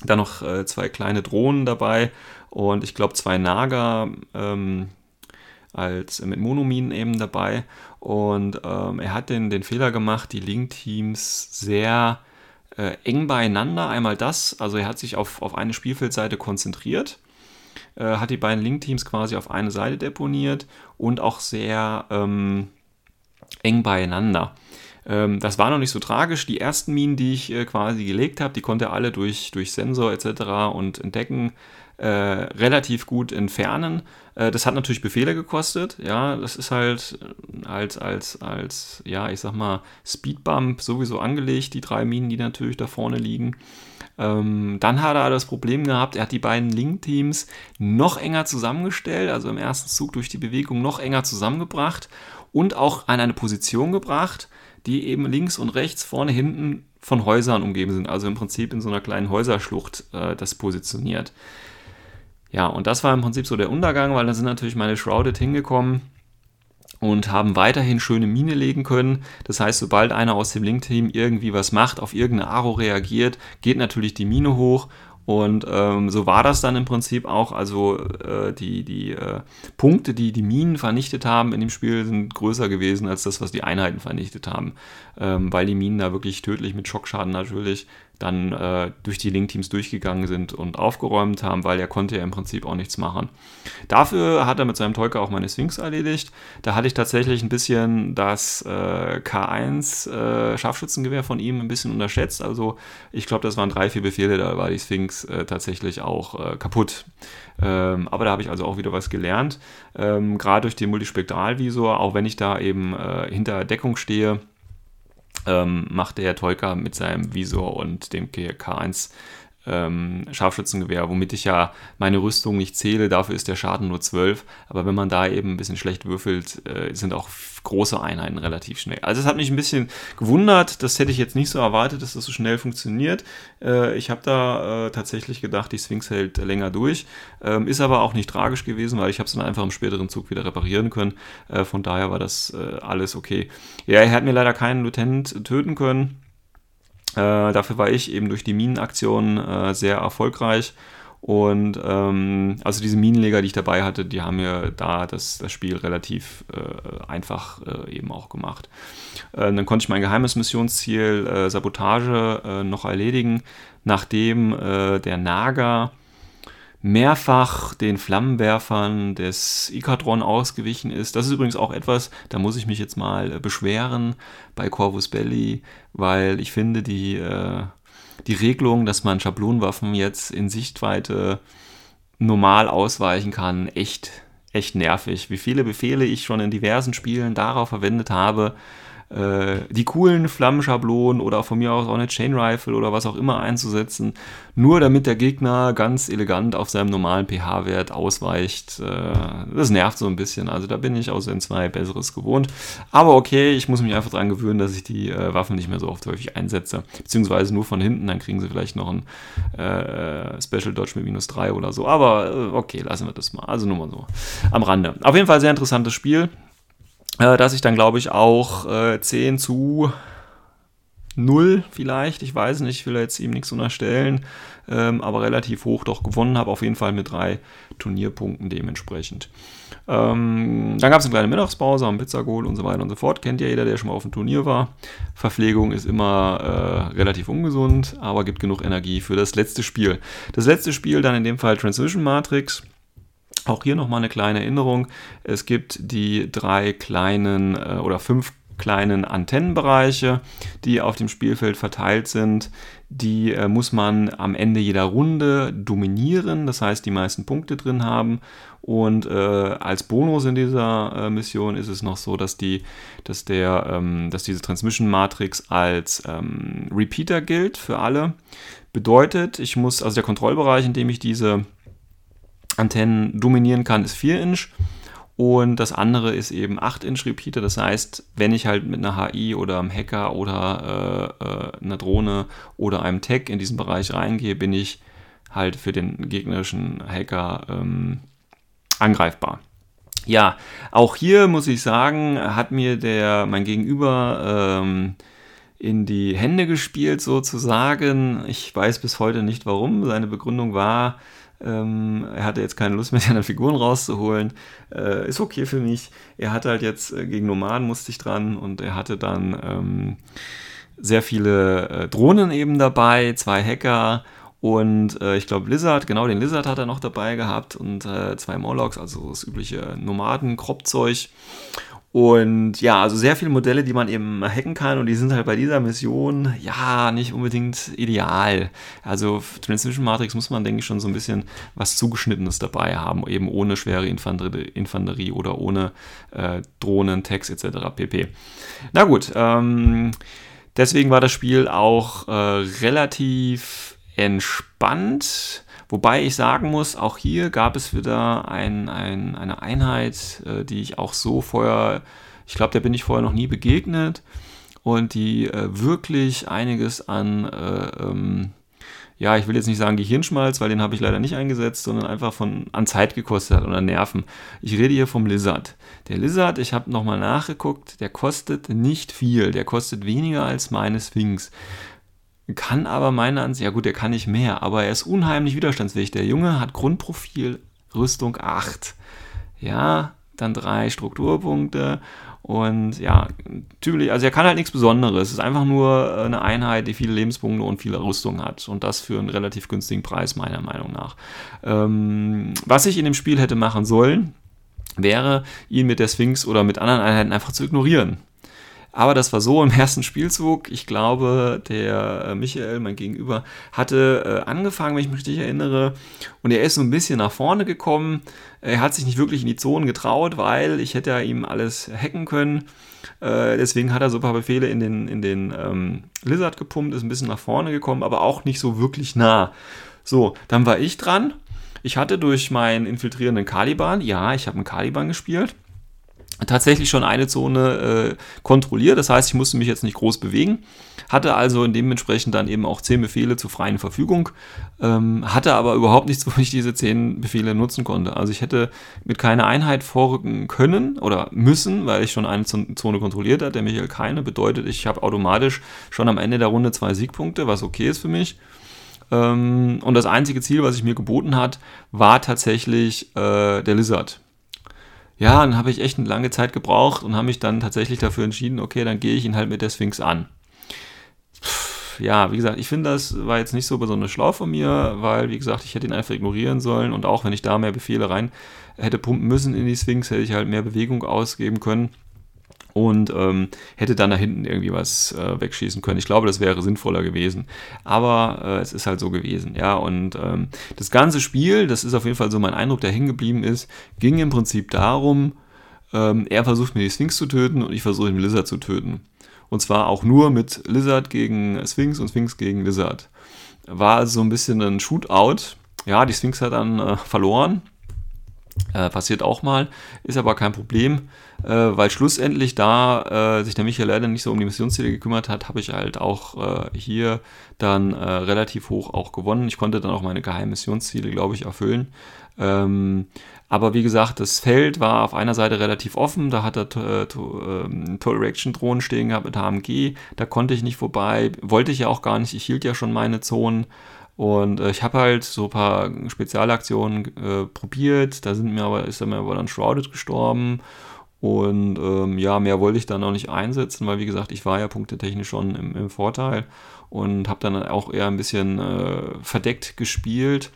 Dann noch äh, zwei kleine Drohnen dabei und ich glaube zwei Naga ähm, als äh, mit Monominen eben dabei. Und ähm, er hat den, den Fehler gemacht, die Link-Teams sehr äh, eng beieinander. Einmal das, also er hat sich auf, auf eine Spielfeldseite konzentriert äh, hat die beiden Link-Teams quasi auf eine Seite deponiert und auch sehr ähm, eng beieinander. Ähm, das war noch nicht so tragisch. Die ersten Minen, die ich äh, quasi gelegt habe, die konnte er alle durch, durch Sensor etc. und Entdecken äh, relativ gut entfernen. Äh, das hat natürlich Befehle gekostet. Ja, das ist halt als, als, als, ja, ich sag mal, Speedbump sowieso angelegt, die drei Minen, die natürlich da vorne liegen. Ähm, dann hat er das Problem gehabt, er hat die beiden Link-Teams noch enger zusammengestellt, also im ersten Zug durch die Bewegung noch enger zusammengebracht und auch an eine Position gebracht, die eben links und rechts, vorne, hinten von Häusern umgeben sind. Also im Prinzip in so einer kleinen Häuserschlucht äh, das positioniert. Ja, und das war im Prinzip so der Untergang, weil da sind natürlich meine Shrouded hingekommen und haben weiterhin schöne Mine legen können. Das heißt, sobald einer aus dem Link-Team irgendwie was macht, auf irgendeine Aro reagiert, geht natürlich die Mine hoch und ähm, so war das dann im Prinzip auch. Also äh, die, die äh, Punkte, die die Minen vernichtet haben in dem Spiel, sind größer gewesen als das, was die Einheiten vernichtet haben. Ähm, weil die Minen da wirklich tödlich mit Schockschaden natürlich dann äh, durch die Link-Teams durchgegangen sind und aufgeräumt haben, weil er konnte ja im Prinzip auch nichts machen. Dafür hat er mit seinem Tolka auch meine Sphinx erledigt. Da hatte ich tatsächlich ein bisschen das äh, K1 äh, Scharfschützengewehr von ihm ein bisschen unterschätzt. Also ich glaube, das waren drei, vier Befehle, da war die Sphinx äh, tatsächlich auch äh, kaputt. Ähm, aber da habe ich also auch wieder was gelernt. Ähm, Gerade durch den Multispektralvisor, auch wenn ich da eben äh, hinter Deckung stehe, ähm, macht der Tolka mit seinem Visor und dem K1 ähm, Scharfschützengewehr, womit ich ja meine Rüstung nicht zähle, dafür ist der Schaden nur 12. Aber wenn man da eben ein bisschen schlecht würfelt, äh, sind auch große Einheiten relativ schnell. Also es hat mich ein bisschen gewundert, das hätte ich jetzt nicht so erwartet, dass das so schnell funktioniert. Äh, ich habe da äh, tatsächlich gedacht, die Sphinx hält länger durch, ähm, ist aber auch nicht tragisch gewesen, weil ich habe es dann einfach im späteren Zug wieder reparieren können. Äh, von daher war das äh, alles okay. Ja, er hat mir leider keinen Lieutenant töten können. Äh, dafür war ich eben durch die Minenaktion äh, sehr erfolgreich. Und ähm, also diese Minenleger, die ich dabei hatte, die haben mir da das, das Spiel relativ äh, einfach äh, eben auch gemacht. Äh, dann konnte ich mein geheimes Missionsziel äh, Sabotage noch erledigen, nachdem der Naga mehrfach den Flammenwerfern des Ikadron ausgewichen ist. Das ist übrigens auch etwas, da muss ich mich jetzt mal beschweren bei Corvus Belli, weil ich finde, die, äh, die Regelung, dass man Schablonenwaffen jetzt in Sichtweite normal ausweichen kann, echt, echt nervig. Wie viele Befehle ich schon in diversen Spielen darauf verwendet habe, äh, die coolen Flammenschablonen oder von mir aus auch eine Chain Rifle oder was auch immer einzusetzen, nur damit der Gegner ganz elegant auf seinem normalen pH-Wert ausweicht. Äh, das nervt so ein bisschen. Also da bin ich aus N2 Besseres gewohnt. Aber okay, ich muss mich einfach daran gewöhnen, dass ich die äh, Waffen nicht mehr so oft häufig einsetze. Beziehungsweise nur von hinten, dann kriegen sie vielleicht noch ein äh, Special Dodge mit minus 3 oder so. Aber äh, okay, lassen wir das mal. Also nur mal so am Rande. Auf jeden Fall sehr interessantes Spiel äh, dass ich dann, glaube ich, auch äh, 10 zu 0 vielleicht, ich weiß nicht, ich will jetzt ihm nichts unterstellen, ähm, aber relativ hoch doch gewonnen habe, auf jeden Fall mit drei Turnierpunkten dementsprechend. Ähm, dann gab es eine kleine Mittagspause am Pizzagol und so weiter und so fort. Kennt ja jeder, der schon mal auf dem Turnier war. Verpflegung ist immer äh, relativ ungesund, aber gibt genug Energie für das letzte Spiel. Das letzte Spiel dann in dem Fall Transition Matrix. Auch hier nochmal eine kleine Erinnerung. Es gibt die drei kleinen äh, oder fünf kleinen Antennenbereiche, die auf dem Spielfeld verteilt sind. Die äh, muss man am Ende jeder Runde dominieren, das heißt die meisten Punkte drin haben. Und äh, als Bonus in dieser äh, Mission ist es noch so, dass, die, dass, der, ähm, dass diese Transmission Matrix als ähm, Repeater gilt für alle. Bedeutet, ich muss, also der Kontrollbereich, in dem ich diese Antennen dominieren kann, ist 4 Inch. Und das andere ist eben 8 Inch Repeater. Das heißt, wenn ich halt mit einer HI oder einem Hacker oder äh, äh, einer Drohne oder einem Tag in diesen Bereich reingehe, bin ich halt für den gegnerischen Hacker ähm, angreifbar. Ja, auch hier muss ich sagen, hat mir der mein Gegenüber ähm, in die Hände gespielt sozusagen. Ich weiß bis heute nicht warum. Seine Begründung war, ähm, er hatte jetzt keine Lust mehr, seine Figuren rauszuholen. Äh, ist okay für mich. Er hatte halt jetzt äh, gegen Nomaden musste ich dran und er hatte dann ähm, sehr viele äh, Drohnen eben dabei, zwei Hacker und äh, ich glaube Lizard, genau den Lizard hat er noch dabei gehabt und äh, zwei Morlocks, also das übliche Nomaden-Kropfzeug. Und ja, also sehr viele Modelle, die man eben hacken kann und die sind halt bei dieser Mission ja nicht unbedingt ideal. Also Transmission Matrix muss man, denke ich, schon so ein bisschen was Zugeschnittenes dabei haben, eben ohne schwere Infanterie, Infanterie oder ohne äh, Drohnen, Tags etc. pp. Na gut, ähm, deswegen war das Spiel auch äh, relativ entspannt. Wobei ich sagen muss, auch hier gab es wieder ein, ein, eine Einheit, äh, die ich auch so vorher, ich glaube, der bin ich vorher noch nie begegnet. und die äh, wirklich einiges an, äh, ähm, ja, ich will jetzt nicht sagen Gehirnschmalz, weil den habe ich leider nicht eingesetzt, sondern einfach von, an Zeit gekostet hat oder Nerven. Ich rede hier vom Lizard. Der Lizard, ich habe nochmal nachgeguckt, der kostet nicht viel, der kostet weniger als meine Sphinx kann aber meiner Ansicht, ja gut, der kann nicht mehr, aber er ist unheimlich widerstandsfähig. Der Junge hat Grundprofil Rüstung 8. Ja, dann drei Strukturpunkte und ja, typisch, also er kann halt nichts Besonderes. Es ist einfach nur eine Einheit, die viele Lebenspunkte und viele Rüstung hat. Und das für einen relativ günstigen Preis, meiner Meinung nach. Ähm, was ich in dem Spiel hätte machen sollen, wäre, ihn mit der Sphinx oder mit anderen Einheiten einfach zu ignorieren. Aber das war so im ersten Spielzug. Ich glaube, der äh, Michael, mein Gegenüber, hatte äh, angefangen, wenn ich mich richtig erinnere. Und er ist so ein bisschen nach vorne gekommen. Er hat sich nicht wirklich in die Zonen getraut, weil ich hätte ja ihm alles hacken können. Äh, deswegen hat er so ein paar Befehle in den, in den ähm, Lizard gepumpt, ist ein bisschen nach vorne gekommen, aber auch nicht so wirklich nah. So, dann war ich dran. Ich hatte durch meinen infiltrierenden Caliban, ja, ich habe einen Caliban gespielt, tatsächlich schon eine Zone äh, kontrolliert. Das heißt, ich musste mich jetzt nicht groß bewegen. Hatte also dementsprechend dann eben auch zehn Befehle zur freien Verfügung. Ähm, hatte aber überhaupt nichts, wo ich diese zehn Befehle nutzen konnte. Also ich hätte mit keiner Einheit vorrücken können oder müssen, weil ich schon eine Zone kontrolliert hatte. Der Michael keine. Bedeutet, ich habe automatisch schon am Ende der Runde zwei Siegpunkte, was okay ist für mich. Ähm, und das einzige Ziel, was ich mir geboten hat, war tatsächlich äh, der Lizard ja, dann habe ich echt eine lange Zeit gebraucht und habe mich dann tatsächlich dafür entschieden, okay, dann gehe ich ihn halt mit der Sphinx an. Ja, wie gesagt, ich finde, das war jetzt nicht so besonders schlau von mir, weil, wie gesagt, ich hätte ihn einfach ignorieren sollen und auch wenn ich da mehr Befehle rein hätte pumpen müssen in die Sphinx, hätte ich halt mehr Bewegung ausgeben können und ähm, hätte dann da hinten irgendwie was äh, wegschießen können. Ich glaube, das wäre sinnvoller gewesen. Aber äh, es ist halt so gewesen, ja. Und ähm, das ganze Spiel, das ist auf jeden Fall so mein Eindruck, der hängen geblieben ist, ging im Prinzip darum, ähm, er versucht mir die Sphinx zu töten und ich versuche den Lizard zu töten. Und zwar auch nur mit Lizard gegen Sphinx und Sphinx gegen Lizard. War also so ein bisschen ein Shootout. Ja, die Sphinx hat dann äh, verloren äh, passiert auch mal, ist aber kein Problem, äh, weil schlussendlich, da äh, sich der Michael leider nicht so um die Missionsziele gekümmert hat, habe ich halt auch äh, hier dann äh, relativ hoch auch gewonnen. Ich konnte dann auch meine geheimen Missionsziele, glaube ich, erfüllen. Ähm, aber wie gesagt, das Feld war auf einer Seite relativ offen. Da hat er äh, ähm, Total Reaction Drohnen stehen gehabt mit HMG. Da konnte ich nicht vorbei. Wollte ich ja auch gar nicht. Ich hielt ja schon meine Zonen. Und äh, ich habe halt so ein paar Spezialaktionen äh, probiert. Da sind mir aber, ist mir aber dann Shrouded gestorben. Und ähm, ja, mehr wollte ich dann auch nicht einsetzen, weil wie gesagt, ich war ja punktetechnisch schon im, im Vorteil und habe dann auch eher ein bisschen äh, verdeckt gespielt.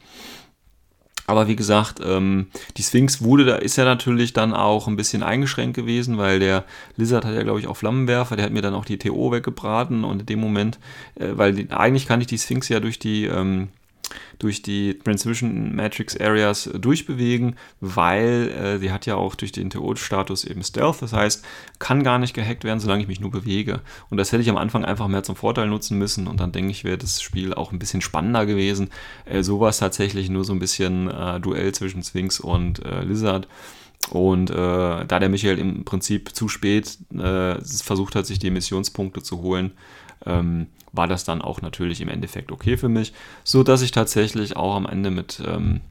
Aber wie gesagt, ähm, die Sphinx wurde, da ist ja natürlich dann auch ein bisschen eingeschränkt gewesen, weil der Lizard hat ja, glaube ich, auch Flammenwerfer, der hat mir dann auch die TO weggebraten und in dem Moment, äh, weil die, eigentlich kann ich die Sphinx ja durch die ähm, durch die Transmission Matrix Areas durchbewegen, weil äh, sie hat ja auch durch den TO-Status eben Stealth, das heißt, kann gar nicht gehackt werden, solange ich mich nur bewege. Und das hätte ich am Anfang einfach mehr zum Vorteil nutzen müssen und dann denke ich, wäre das Spiel auch ein bisschen spannender gewesen. Äh, so war es tatsächlich nur so ein bisschen äh, Duell zwischen Sphinx und äh, Lizard. Und äh, da der Michael im Prinzip zu spät äh, versucht hat, sich die Missionspunkte zu holen, ähm, war das dann auch natürlich im Endeffekt okay für mich, so dass ich tatsächlich auch am Ende mit ähm,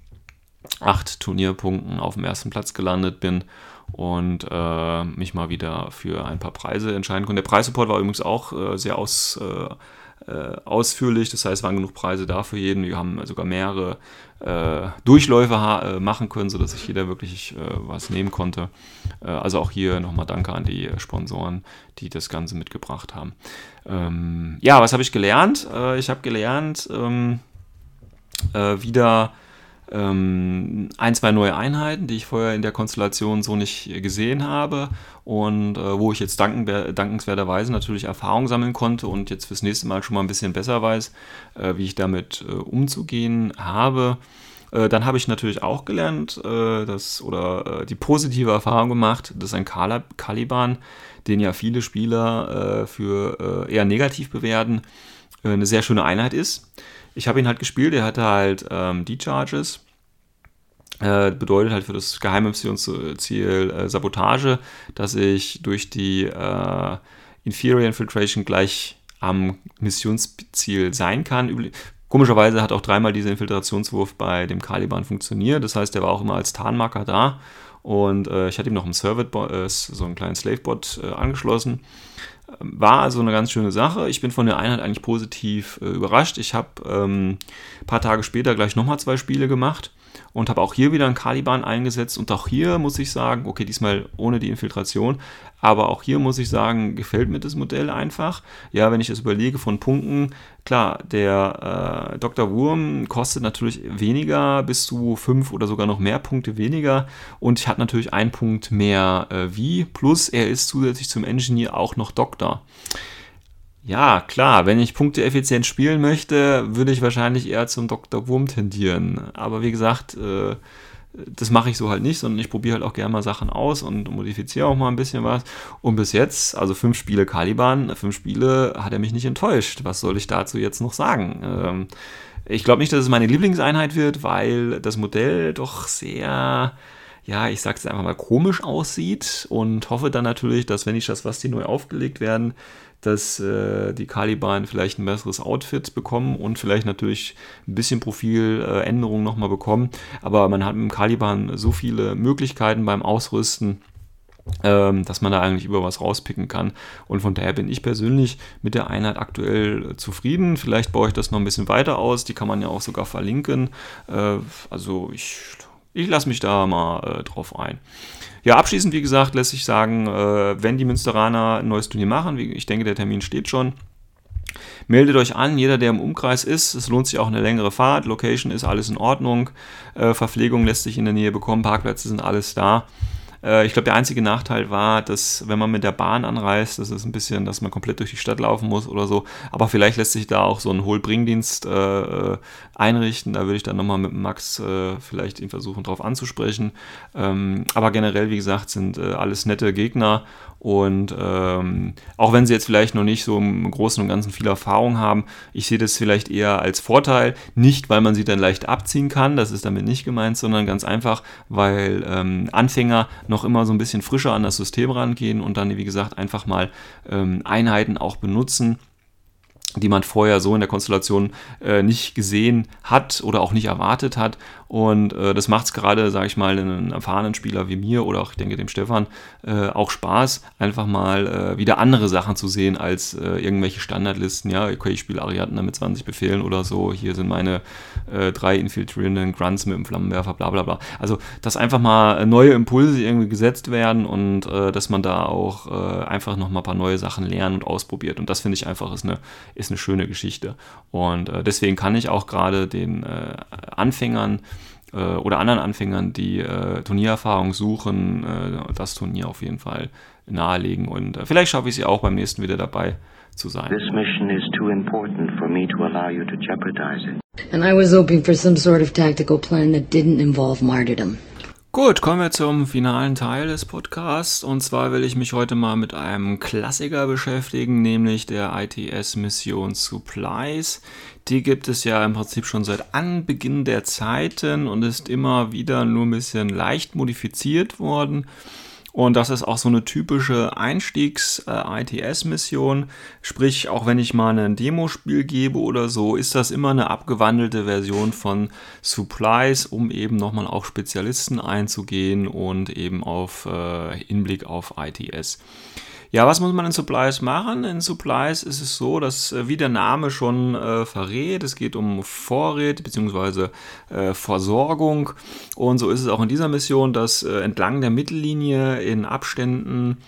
acht Turnierpunkten auf dem ersten Platz gelandet bin und äh, mich mal wieder für ein paar Preise entscheiden konnte. Der Preissupport war übrigens auch äh, sehr aus, äh, ausführlich. Das heißt, waren genug Preise da für jeden. Wir haben sogar mehrere äh, Durchläufe äh, machen können, sodass sich jeder wirklich äh, was nehmen konnte. Äh, also auch hier nochmal Danke an die Sponsoren, die das Ganze mitgebracht haben. Ähm, ja, was habe ich gelernt? Äh, ich habe gelernt, ähm, wieder ähm, ein, zwei neue Einheiten, die ich vorher in der Konstellation so nicht gesehen habe und äh, wo ich jetzt danken, dankenswerterweise natürlich Erfahrung sammeln konnte und jetzt fürs nächste Mal schon mal ein bisschen besser weiß, äh, wie ich damit äh, umzugehen habe. Äh, dann habe ich natürlich auch gelernt, äh, dass, oder äh, die positive Erfahrung gemacht, dass ein Caliban, den ja viele Spieler für eher negativ bewerten, eine sehr schöne Einheit ist ich habe ihn halt gespielt, er hatte halt ähm, die Charges. Äh, bedeutet halt für das geheime Missionsziel äh, Sabotage, dass ich durch die äh, Inferior Infiltration gleich am Missionsziel sein kann. Komischerweise hat auch dreimal dieser Infiltrationswurf bei dem Caliban funktioniert. Das heißt, er war auch immer als Tarnmarker da. Und äh, ich hatte ihm noch einen Servet, äh, so einen kleinen Slavebot äh, angeschlossen. War also eine ganz schöne Sache. Ich bin von der Einheit eigentlich positiv äh, überrascht. Ich habe ähm, ein paar Tage später gleich nochmal zwei Spiele gemacht und habe auch hier wieder einen Caliban eingesetzt. Und auch hier muss ich sagen, okay, diesmal ohne die Infiltration, aber auch hier muss ich sagen, gefällt mir das Modell einfach. Ja, wenn ich es überlege von Punkten, klar, der äh, Dr. Wurm kostet natürlich weniger, bis zu fünf oder sogar noch mehr Punkte weniger. Und ich hat natürlich einen Punkt mehr äh, wie. Plus er ist zusätzlich zum Engineer auch noch Doktor. Ja, klar, wenn ich Punkte effizient spielen möchte, würde ich wahrscheinlich eher zum Dr. Wurm tendieren. Aber wie gesagt, äh, das mache ich so halt nicht, sondern ich probiere halt auch gerne mal Sachen aus und modifiziere auch mal ein bisschen was. Und bis jetzt, also fünf Spiele Caliban, fünf Spiele hat er mich nicht enttäuscht. Was soll ich dazu jetzt noch sagen? Ähm, ich glaube nicht, dass es meine Lieblingseinheit wird, weil das Modell doch sehr ja, ich sag's einfach mal, komisch aussieht und hoffe dann natürlich, dass wenn ich das, was die neu aufgelegt werden, dass äh, die Caliban vielleicht ein besseres Outfit bekommen und vielleicht natürlich ein bisschen Profiländerungen äh, nochmal bekommen. Aber man hat mit dem Caliban so viele Möglichkeiten beim Ausrüsten ähm, dass man da eigentlich über was rauspicken kann. Und von daher bin ich persönlich mit der Einheit aktuell zufrieden. Vielleicht baue ich das noch ein bisschen weiter aus. Die kann man ja auch sogar verlinken. Äh, also ich, ich lasse mich da mal äh, drauf ein. Ja, abschließend, wie gesagt, lässt sich sagen, äh, wenn die Münsteraner ein neues Turnier machen, wie, ich denke, der Termin steht schon, Meldet euch an, jeder, der im Umkreis ist. Es lohnt sich auch eine längere Fahrt. Location ist alles in Ordnung. Äh, Verpflegung lässt sich in der Nähe bekommen. Parkplätze sind alles da. Äh, ich glaube, der einzige Nachteil war, dass wenn man mit der Bahn anreist, das ist ein bisschen, dass man komplett durch die Stadt laufen muss oder so. Aber vielleicht lässt sich da auch so ein Hohlbringdienst äh, äh einrichten. Da würde ich dann nochmal mit Max äh, vielleicht ihn versuchen, drauf anzusprechen. Ähm, aber generell, wie gesagt, sind äh, alles nette Gegner und ähm, auch wenn sie jetzt vielleicht noch nicht so im Großen und Ganzen viel Erfahrung haben, ich sehe das vielleicht eher als Vorteil. Nicht, weil man sie dann leicht abziehen kann, das ist damit nicht gemeint, sondern ganz einfach, weil ähm, Anfänger noch immer so ein bisschen frischer an das System rangehen und dann, wie gesagt, einfach mal ähm, Einheiten auch benutzen die man vorher so in der Konstellation äh, nicht gesehen hat oder auch nicht erwartet hat. Und äh, das macht es gerade, sage ich mal, einem erfahrenen Spieler wie mir oder auch, ich denke, dem Stefan äh, auch Spaß, einfach mal äh, wieder andere Sachen zu sehen als äh, irgendwelche Standardlisten. Ja, okay, ich spiele Ariadne mit 20 Befehlen oder so. Hier sind meine äh, drei infiltrierenden Grunts mit dem Flammenwerfer, bla bla bla. Also, dass einfach mal neue Impulse irgendwie gesetzt werden und dass man da auch einfach nochmal ein paar neue Sachen lernt und ausprobiert. Und das finde ich einfach ist eine, ist eine schöne Geschichte. Und deswegen kann ich auch gerade den Anfängern äh, oder anderen Anfängern, die äh, Turniererfahrung suchen, äh, das Turnier auf jeden Fall nahelegen. Und äh, vielleicht schaffe ich sie auch beim nächsten wieder dabei zu sein. This mission is too important for me to allow you to jeopardize it. And I was hoping for some sort of tactical plan that didn't involve martyrdom. Gut, kommen wir zum finalen Teil des Podcasts. Und zwar will ich mich heute mal mit einem Klassiker beschäftigen, nämlich der ITS-Mission Supplies. Die gibt es ja im Prinzip schon seit Anbeginn der Zeiten und ist immer wieder nur ein bisschen leicht modifiziert worden. Und das ist auch so eine typische Einstiegs-ITS-Mission. Sprich, auch wenn ich mal ein Demospiel gebe oder so, ist das immer eine abgewandelte Version von Supplies, um eben nochmal auf Spezialisten einzugehen und eben auf äh, Hinblick auf ITS. Ja, was muss man in Supplies machen? In Supplies ist es so, dass, äh, wie der Name schon äh, verrät, es geht um Vorräte bzw. Äh, Versorgung. Und so ist es auch in dieser Mission, dass äh, entlang der Mittellinie in Abständen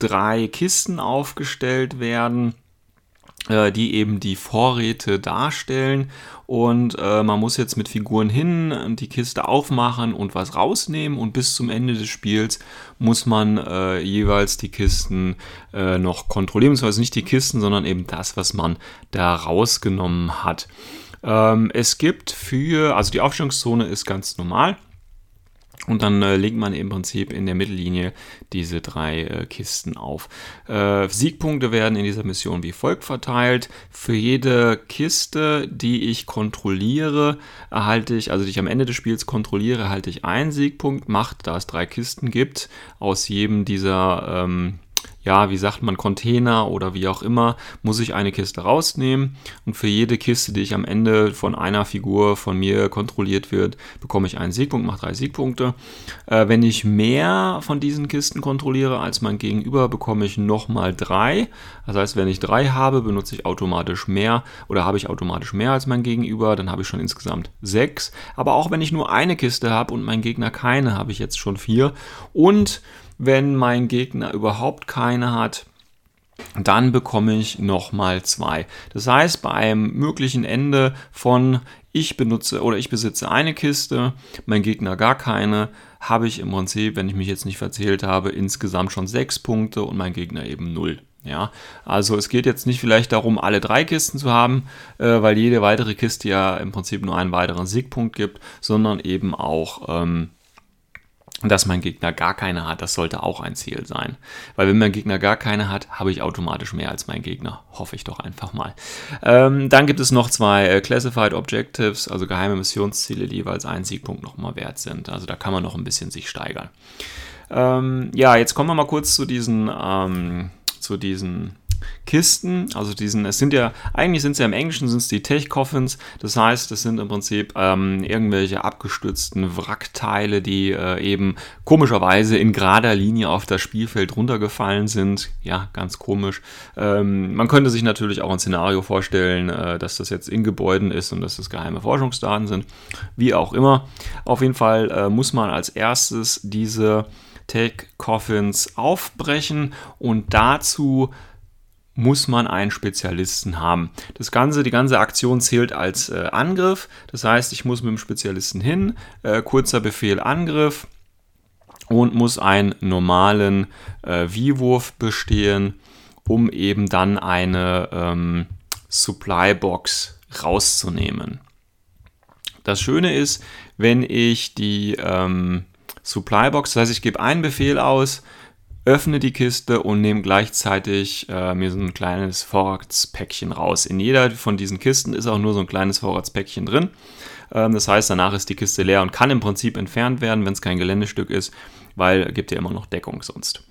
drei Kisten aufgestellt werden die eben die Vorräte darstellen und äh, man muss jetzt mit Figuren hin die Kiste aufmachen und was rausnehmen und bis zum Ende des Spiels muss man äh, jeweils die Kisten äh, noch kontrollieren, beziehungsweise nicht die Kisten, sondern eben das, was man da rausgenommen hat. Ähm, es gibt für, also die Aufstellungszone ist ganz normal. Und dann äh, legt man im Prinzip in der Mittellinie diese drei äh, Kisten auf. Äh, Siegpunkte werden in dieser Mission wie folgt verteilt. Für jede Kiste, die ich kontrolliere, erhalte ich, also die ich am Ende des Spiels kontrolliere, erhalte ich einen Siegpunkt. Macht, da es drei Kisten gibt, aus jedem dieser ähm, ja, wie sagt man, Container oder wie auch immer, muss ich eine Kiste rausnehmen und für jede Kiste, die ich am Ende von einer Figur von mir kontrolliert wird, bekomme ich einen Siegpunkt, mache drei Siegpunkte. Äh, wenn ich mehr von diesen Kisten kontrolliere als mein Gegenüber, bekomme ich nochmal drei. Das heißt, wenn ich drei habe, benutze ich automatisch mehr oder habe ich automatisch mehr als mein Gegenüber, dann habe ich schon insgesamt sechs. Aber auch wenn ich nur eine Kiste habe und mein Gegner keine, habe ich jetzt schon vier. Und wenn mein Gegner überhaupt keine hat, dann bekomme ich nochmal zwei. Das heißt, bei einem möglichen Ende von ich benutze oder ich besitze eine Kiste, mein Gegner gar keine, habe ich im Prinzip, wenn ich mich jetzt nicht verzählt habe, insgesamt schon sechs Punkte und mein Gegner eben null. Ja, also es geht jetzt nicht vielleicht darum, alle drei Kisten zu haben, äh, weil jede weitere Kiste ja im Prinzip nur einen weiteren Siegpunkt gibt, sondern eben auch ähm, dass mein Gegner gar keine hat, das sollte auch ein Ziel sein. Weil wenn mein Gegner gar keine hat, habe ich automatisch mehr als mein Gegner. Hoffe ich doch einfach mal. Ähm, dann gibt es noch zwei äh, Classified Objectives, also geheime Missionsziele, die jeweils einen Siegpunkt nochmal wert sind. Also da kann man noch ein bisschen sich steigern. Ähm, ja, jetzt kommen wir mal kurz zu diesen, ähm, zu diesen Kisten, also diesen, es sind ja, eigentlich sind es ja im Englischen sind es die Tech-Coffins, das heißt, es sind im Prinzip ähm, irgendwelche abgestützten Wrackteile, die äh, eben komischerweise in gerader Linie auf das Spielfeld runtergefallen sind. Ja, ganz komisch. Ähm, man könnte sich natürlich auch ein Szenario vorstellen, äh, dass das jetzt in Gebäuden ist und dass das geheime Forschungsdaten sind. Wie auch immer. Auf jeden Fall äh, muss man als erstes diese Tech-Coffins aufbrechen und dazu muss man einen Spezialisten haben. Das Ganze, die ganze Aktion zählt als äh, Angriff. Das heißt, ich muss mit dem Spezialisten hin, äh, kurzer Befehl Angriff und muss einen normalen äh, V-Wurf bestehen, um eben dann eine ähm, Supply Box rauszunehmen. Das Schöne ist, wenn ich die ähm, Supply Box, das heißt, ich gebe einen Befehl aus, öffne die Kiste und nehme gleichzeitig äh, mir so ein kleines Vorratspäckchen raus. In jeder von diesen Kisten ist auch nur so ein kleines Vorratspäckchen drin. Ähm, das heißt, danach ist die Kiste leer und kann im Prinzip entfernt werden, wenn es kein Geländestück ist, weil gibt ja immer noch Deckung sonst.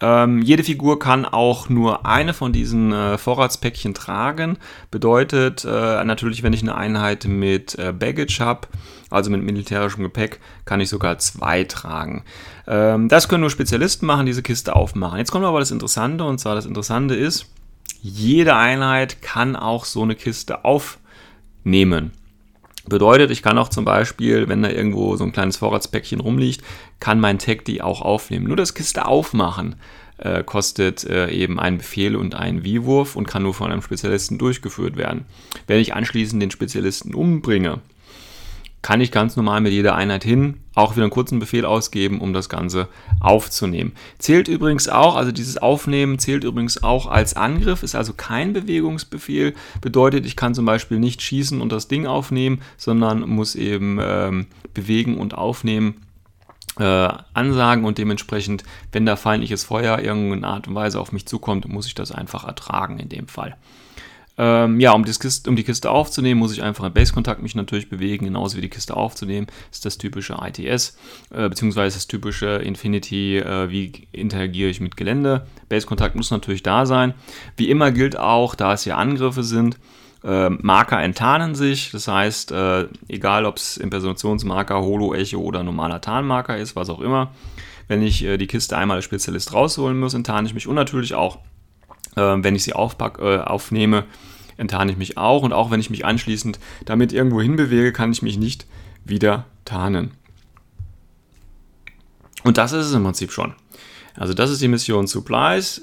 Ähm, jede Figur kann auch nur eine von diesen äh, Vorratspäckchen tragen. Bedeutet äh, natürlich, wenn ich eine Einheit mit äh, Baggage habe, also mit militärischem Gepäck, kann ich sogar zwei tragen. Ähm, das können nur Spezialisten machen, diese Kiste aufmachen. Jetzt kommt aber das Interessante, und zwar das Interessante ist, jede Einheit kann auch so eine Kiste aufnehmen. Bedeutet, ich kann auch zum Beispiel, wenn da irgendwo so ein kleines Vorratspäckchen rumliegt, kann mein Tag die auch aufnehmen. Nur das Kiste aufmachen äh, kostet äh, eben einen Befehl und einen V-Wurf und kann nur von einem Spezialisten durchgeführt werden. Wenn ich anschließend den Spezialisten umbringe, kann ich ganz normal mit jeder Einheit hin auch wieder einen kurzen Befehl ausgeben, um das Ganze aufzunehmen. Zählt übrigens auch, also dieses Aufnehmen zählt übrigens auch als Angriff, ist also kein Bewegungsbefehl. Bedeutet, ich kann zum Beispiel nicht schießen und das Ding aufnehmen, sondern muss eben ähm, bewegen und aufnehmen. Äh, ansagen und dementsprechend, wenn da feindliches Feuer irgendeine Art und Weise auf mich zukommt, muss ich das einfach ertragen in dem Fall. Ähm, ja, um, Kiste, um, die Kiste aufzunehmen, muss ich einfach in Base-Kontakt mich natürlich bewegen, genauso wie die Kiste aufzunehmen. ist das typische ITS, äh, beziehungsweise das typische Infinity, äh, wie interagiere ich mit Gelände. Base-Kontakt muss natürlich da sein. Wie immer gilt auch, da es hier Angriffe sind, äh, Marker enttarnen sich, das heißt, äh, egal ob es Impersonationsmarker, Holo, Echo oder normaler Tarnmarker ist, was auch immer, wenn ich äh, die Kiste einmal als Spezialist rausholen muss, enttarne ich mich und natürlich auch wenn ich sie aufpack, äh, aufnehme, enttarne ich mich auch. Und auch wenn ich mich anschließend damit irgendwo hinbewege, kann ich mich nicht wieder tarnen. Und das ist es im Prinzip schon. Also das ist die Mission Supplies.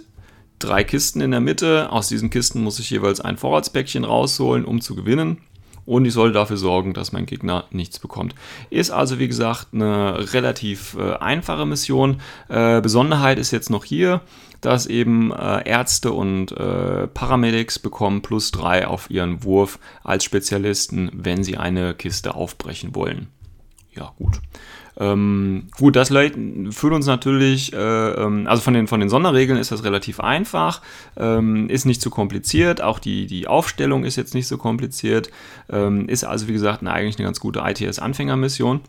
Drei Kisten in der Mitte. Aus diesen Kisten muss ich jeweils ein Vorratspäckchen rausholen, um zu gewinnen. Und ich soll dafür sorgen, dass mein Gegner nichts bekommt. Ist also, wie gesagt, eine relativ äh, einfache Mission. Äh, Besonderheit ist jetzt noch hier, dass eben äh, Ärzte und äh, Paramedics bekommen plus drei auf ihren Wurf als Spezialisten, wenn sie eine Kiste aufbrechen wollen. Ja, gut. Ähm, gut, das führt uns natürlich, äh, ähm, also von den, von den Sonderregeln ist das relativ einfach, ähm, ist nicht zu kompliziert, auch die, die Aufstellung ist jetzt nicht so kompliziert, ähm, ist also wie gesagt eine, eigentlich eine ganz gute ITS-Anfängermission.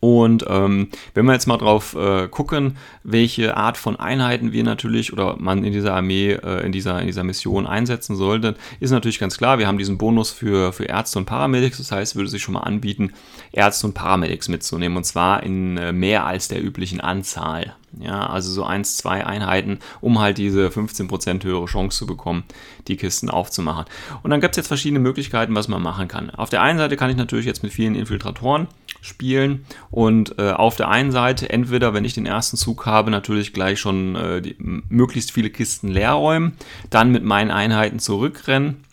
Und ähm, wenn wir jetzt mal drauf äh, gucken, welche Art von Einheiten wir natürlich oder man in dieser Armee, äh, in, dieser, in dieser Mission einsetzen sollte, ist natürlich ganz klar, wir haben diesen Bonus für, für Ärzte und Paramedics. Das heißt, würde sich schon mal anbieten, Ärzte und Paramedics mitzunehmen und zwar in äh, mehr als der üblichen Anzahl. Ja, also so eins, zwei Einheiten, um halt diese 15% höhere Chance zu bekommen, die Kisten aufzumachen. Und dann gibt es jetzt verschiedene Möglichkeiten, was man machen kann. Auf der einen Seite kann ich natürlich jetzt mit vielen Infiltratoren spielen. Und äh, auf der einen Seite entweder, wenn ich den ersten Zug habe, natürlich gleich schon äh, die, möglichst viele Kisten leer räumen, dann mit meinen Einheiten zurückrennen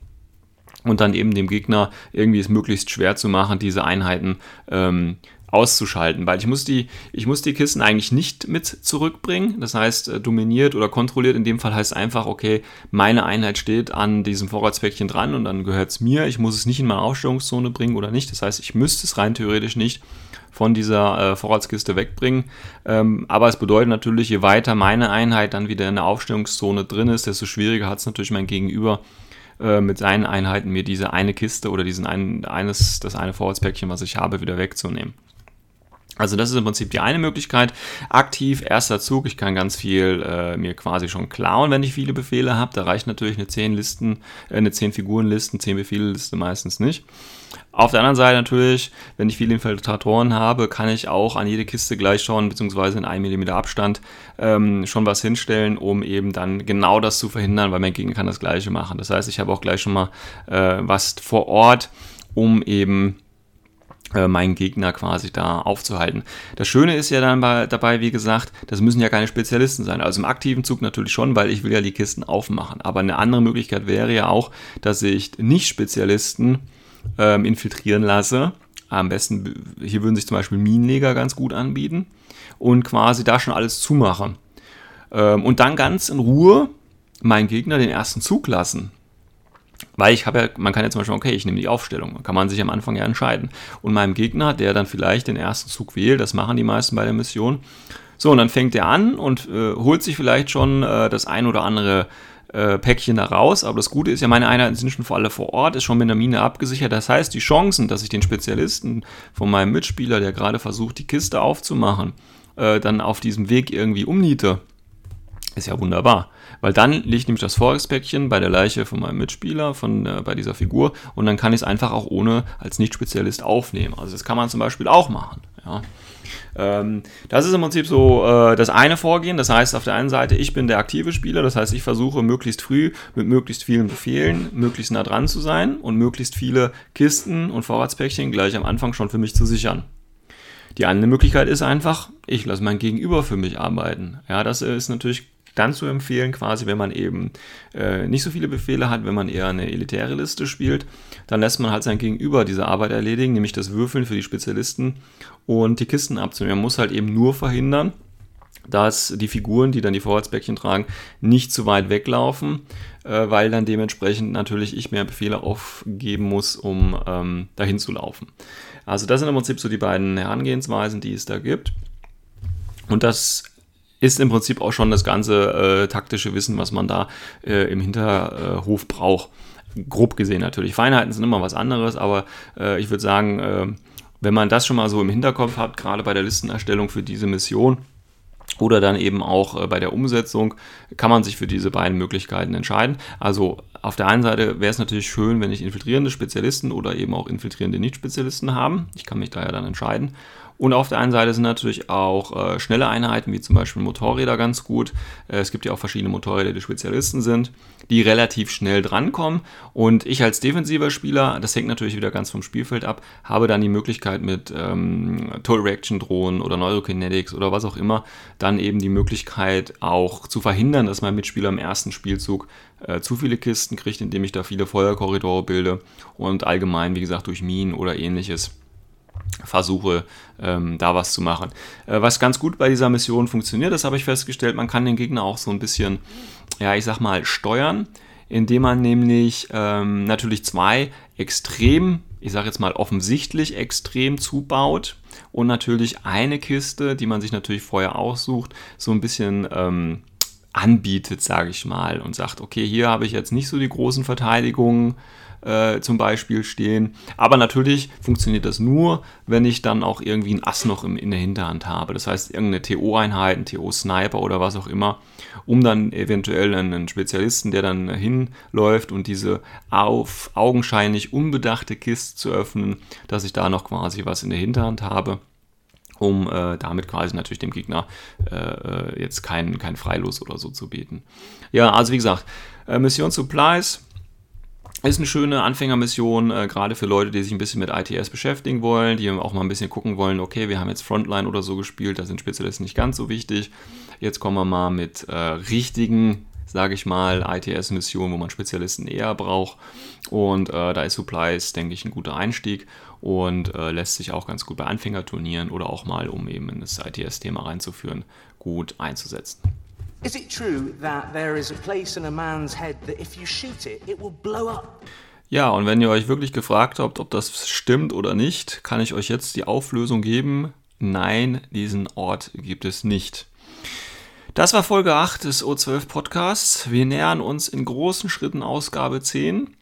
und dann eben dem Gegner irgendwie es möglichst schwer zu machen, diese Einheiten ähm, auszuschalten, weil ich muss die, ich muss die Kisten eigentlich nicht mit zurückbringen. Das heißt, äh, dominiert oder kontrolliert in dem Fall heißt einfach, okay, meine Einheit steht an diesem Vorratspäckchen dran und dann gehört es mir. Ich muss es nicht in meine Aufstellungszone bringen oder nicht. Das heißt, ich müsste es rein theoretisch nicht von dieser äh, Vorratskiste wegbringen. Ähm, aber es bedeutet natürlich, je weiter meine Einheit dann wieder in der Aufstellungszone drin ist, desto schwieriger hat es natürlich mein Gegenüber äh, mit seinen Einheiten mir diese eine Kiste oder diesen einen, eines, das eine Vorratspäckchen, was ich habe, wieder wegzunehmen. Also das ist im Prinzip die eine Möglichkeit. Aktiv, erster Zug. Ich kann ganz viel äh, mir quasi schon klauen, wenn ich viele Befehle habe. Da reicht natürlich eine 10 Listen, äh, eine 10 Figurenlisten, 10 Befehle-Liste meistens nicht. Auf der anderen Seite natürlich, wenn ich viele Infiltratoren habe, kann ich auch an jede Kiste gleich schauen, beziehungsweise in 1 mm Abstand ähm, schon was hinstellen, um eben dann genau das zu verhindern, weil mein Gegner kann das gleiche machen. Das heißt, ich habe auch gleich schon mal äh, was vor Ort, um eben meinen Gegner quasi da aufzuhalten. Das Schöne ist ja dann bei, dabei, wie gesagt, das müssen ja keine Spezialisten sein. Also im aktiven Zug natürlich schon, weil ich will ja die Kisten aufmachen. Aber eine andere Möglichkeit wäre ja auch, dass ich Nicht-Spezialisten ähm, infiltrieren lasse. Am besten, hier würden sich zum Beispiel Minenleger ganz gut anbieten und quasi da schon alles zumachen. Ähm, und dann ganz in Ruhe meinen Gegner den ersten Zug lassen. Weil ich habe ja, man kann ja zum Beispiel, okay, ich nehme die Aufstellung, kann man sich am Anfang ja entscheiden. Und meinem Gegner, der dann vielleicht den ersten Zug wählt, das machen die meisten bei der Mission. So, und dann fängt er an und äh, holt sich vielleicht schon äh, das ein oder andere äh, Päckchen da raus. Aber das Gute ist ja, meine Einheiten sind schon vor alle vor Ort, ist schon mit einer Mine abgesichert. Das heißt, die Chancen, dass ich den Spezialisten von meinem Mitspieler, der gerade versucht, die Kiste aufzumachen, äh, dann auf diesem Weg irgendwie umniete, ist ja wunderbar. Weil dann liegt nämlich das Vorexpäckchen bei der Leiche von meinem Mitspieler, von, äh, bei dieser Figur, und dann kann ich es einfach auch ohne als Nicht-Spezialist aufnehmen. Also das kann man zum Beispiel auch machen. Ja. Ähm, das ist im Prinzip so äh, das eine Vorgehen. Das heißt, auf der einen Seite, ich bin der aktive Spieler, das heißt, ich versuche möglichst früh mit möglichst vielen Befehlen möglichst nah dran zu sein und möglichst viele Kisten und Vorratspäckchen gleich am Anfang schon für mich zu sichern. Die andere Möglichkeit ist einfach, ich lasse mein Gegenüber für mich arbeiten. Ja, das ist natürlich dann zu empfehlen, quasi, wenn man eben äh, nicht so viele Befehle hat, wenn man eher eine elitäre Liste spielt, dann lässt man halt sein Gegenüber diese Arbeit erledigen, nämlich das Würfeln für die Spezialisten und die Kisten abzunehmen. Man muss halt eben nur verhindern, dass die Figuren, die dann die Vorratsbäckchen tragen, nicht zu weit weglaufen, äh, weil dann dementsprechend natürlich ich mehr Befehle aufgeben muss, um ähm, dahin zu laufen. Also das sind im Prinzip so die beiden Herangehensweisen, die es da gibt. Und das ist im Prinzip auch schon das ganze äh, taktische Wissen, was man da äh, im Hinterhof braucht. Grob gesehen natürlich. Feinheiten sind immer was anderes, aber äh, ich würde sagen, äh, wenn man das schon mal so im Hinterkopf hat, gerade bei der Listenerstellung für diese Mission, oder dann eben auch äh, bei der Umsetzung kann man sich für diese beiden Möglichkeiten entscheiden. Also auf der einen Seite wäre es natürlich schön, wenn ich infiltrierende Spezialisten oder eben auch infiltrierende Nicht-Spezialisten haben. Ich kann mich da ja dann entscheiden. Und auf der einen Seite sind natürlich auch äh, schnelle Einheiten, wie zum Beispiel Motorräder, ganz gut. Äh, es gibt ja auch verschiedene Motorräder, die Spezialisten sind, die relativ schnell drankommen. Und ich als defensiver Spieler, das hängt natürlich wieder ganz vom Spielfeld ab, habe dann die Möglichkeit mit ähm, Toll Reaction Drohnen oder Neurokinetics oder was auch immer, dann eben die Möglichkeit auch zu verhindern, dass mein Mitspieler im ersten Spielzug äh, zu viele Kisten kriegt, indem ich da viele Feuerkorridore bilde und allgemein, wie gesagt, durch Minen oder ähnliches versuche, ähm, da was zu machen. Äh, was ganz gut bei dieser Mission funktioniert, das habe ich festgestellt, man kann den Gegner auch so ein bisschen, ja, ich sag mal, steuern, indem man nämlich ähm, natürlich zwei extrem, ich sage jetzt mal offensichtlich extrem zubaut und natürlich eine Kiste, die man sich natürlich vorher aussucht, so ein bisschen ähm, anbietet, sage ich mal, und sagt, okay, hier habe ich jetzt nicht so die großen Verteidigungen, äh, zum Beispiel stehen. Aber natürlich funktioniert das nur, wenn ich dann auch irgendwie ein Ass noch im, in der Hinterhand habe. Das heißt, irgendeine TO-Einheit, ein TO-Sniper oder was auch immer, um dann eventuell einen Spezialisten, der dann hinläuft und diese auf augenscheinlich unbedachte Kiste zu öffnen, dass ich da noch quasi was in der Hinterhand habe um äh, damit quasi natürlich dem Gegner äh, äh jetzt kein, kein Freilos oder so zu bieten. Ja, also wie gesagt, äh, Mission Supplies ist eine schöne Anfängermission, äh, gerade für Leute, die sich ein bisschen mit ITS beschäftigen wollen, die auch mal ein bisschen gucken wollen, okay, wir haben jetzt Frontline oder so gespielt, da sind Spezialisten nicht ganz so wichtig. Jetzt kommen wir mal mit äh, richtigen, sage ich mal, ITS-Missionen, wo man Spezialisten eher braucht. Und äh, da ist Supplies, denke ich, ein guter Einstieg und äh, lässt sich auch ganz gut bei Anfängerturnieren oder auch mal, um eben in das ITS-Thema reinzuführen, gut einzusetzen. Is it true that there is a place in a man's head that if you shoot it, it will blow up? Ja, und wenn ihr euch wirklich gefragt habt, ob das stimmt oder nicht, kann ich euch jetzt die Auflösung geben. Nein, diesen Ort gibt es nicht. Das war Folge 8 des O12 Podcasts. Wir nähern uns in großen Schritten Ausgabe 10.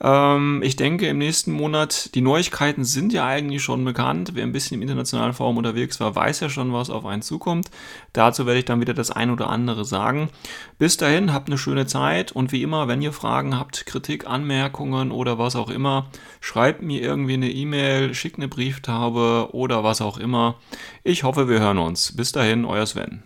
Ähm, ich denke, im nächsten Monat, die Neuigkeiten sind ja eigentlich schon bekannt. Wer ein bisschen im internationalen Forum unterwegs war, weiß ja schon, was auf einen zukommt. Dazu werde ich dann wieder das ein oder andere sagen. Bis dahin, habt eine schöne Zeit und wie immer, wenn ihr Fragen habt, Kritik, Anmerkungen oder was auch immer, schreibt mir irgendwie eine E-Mail, schickt eine Brieftaube oder was auch immer. Ich hoffe, wir hören uns. Bis dahin, euer Sven.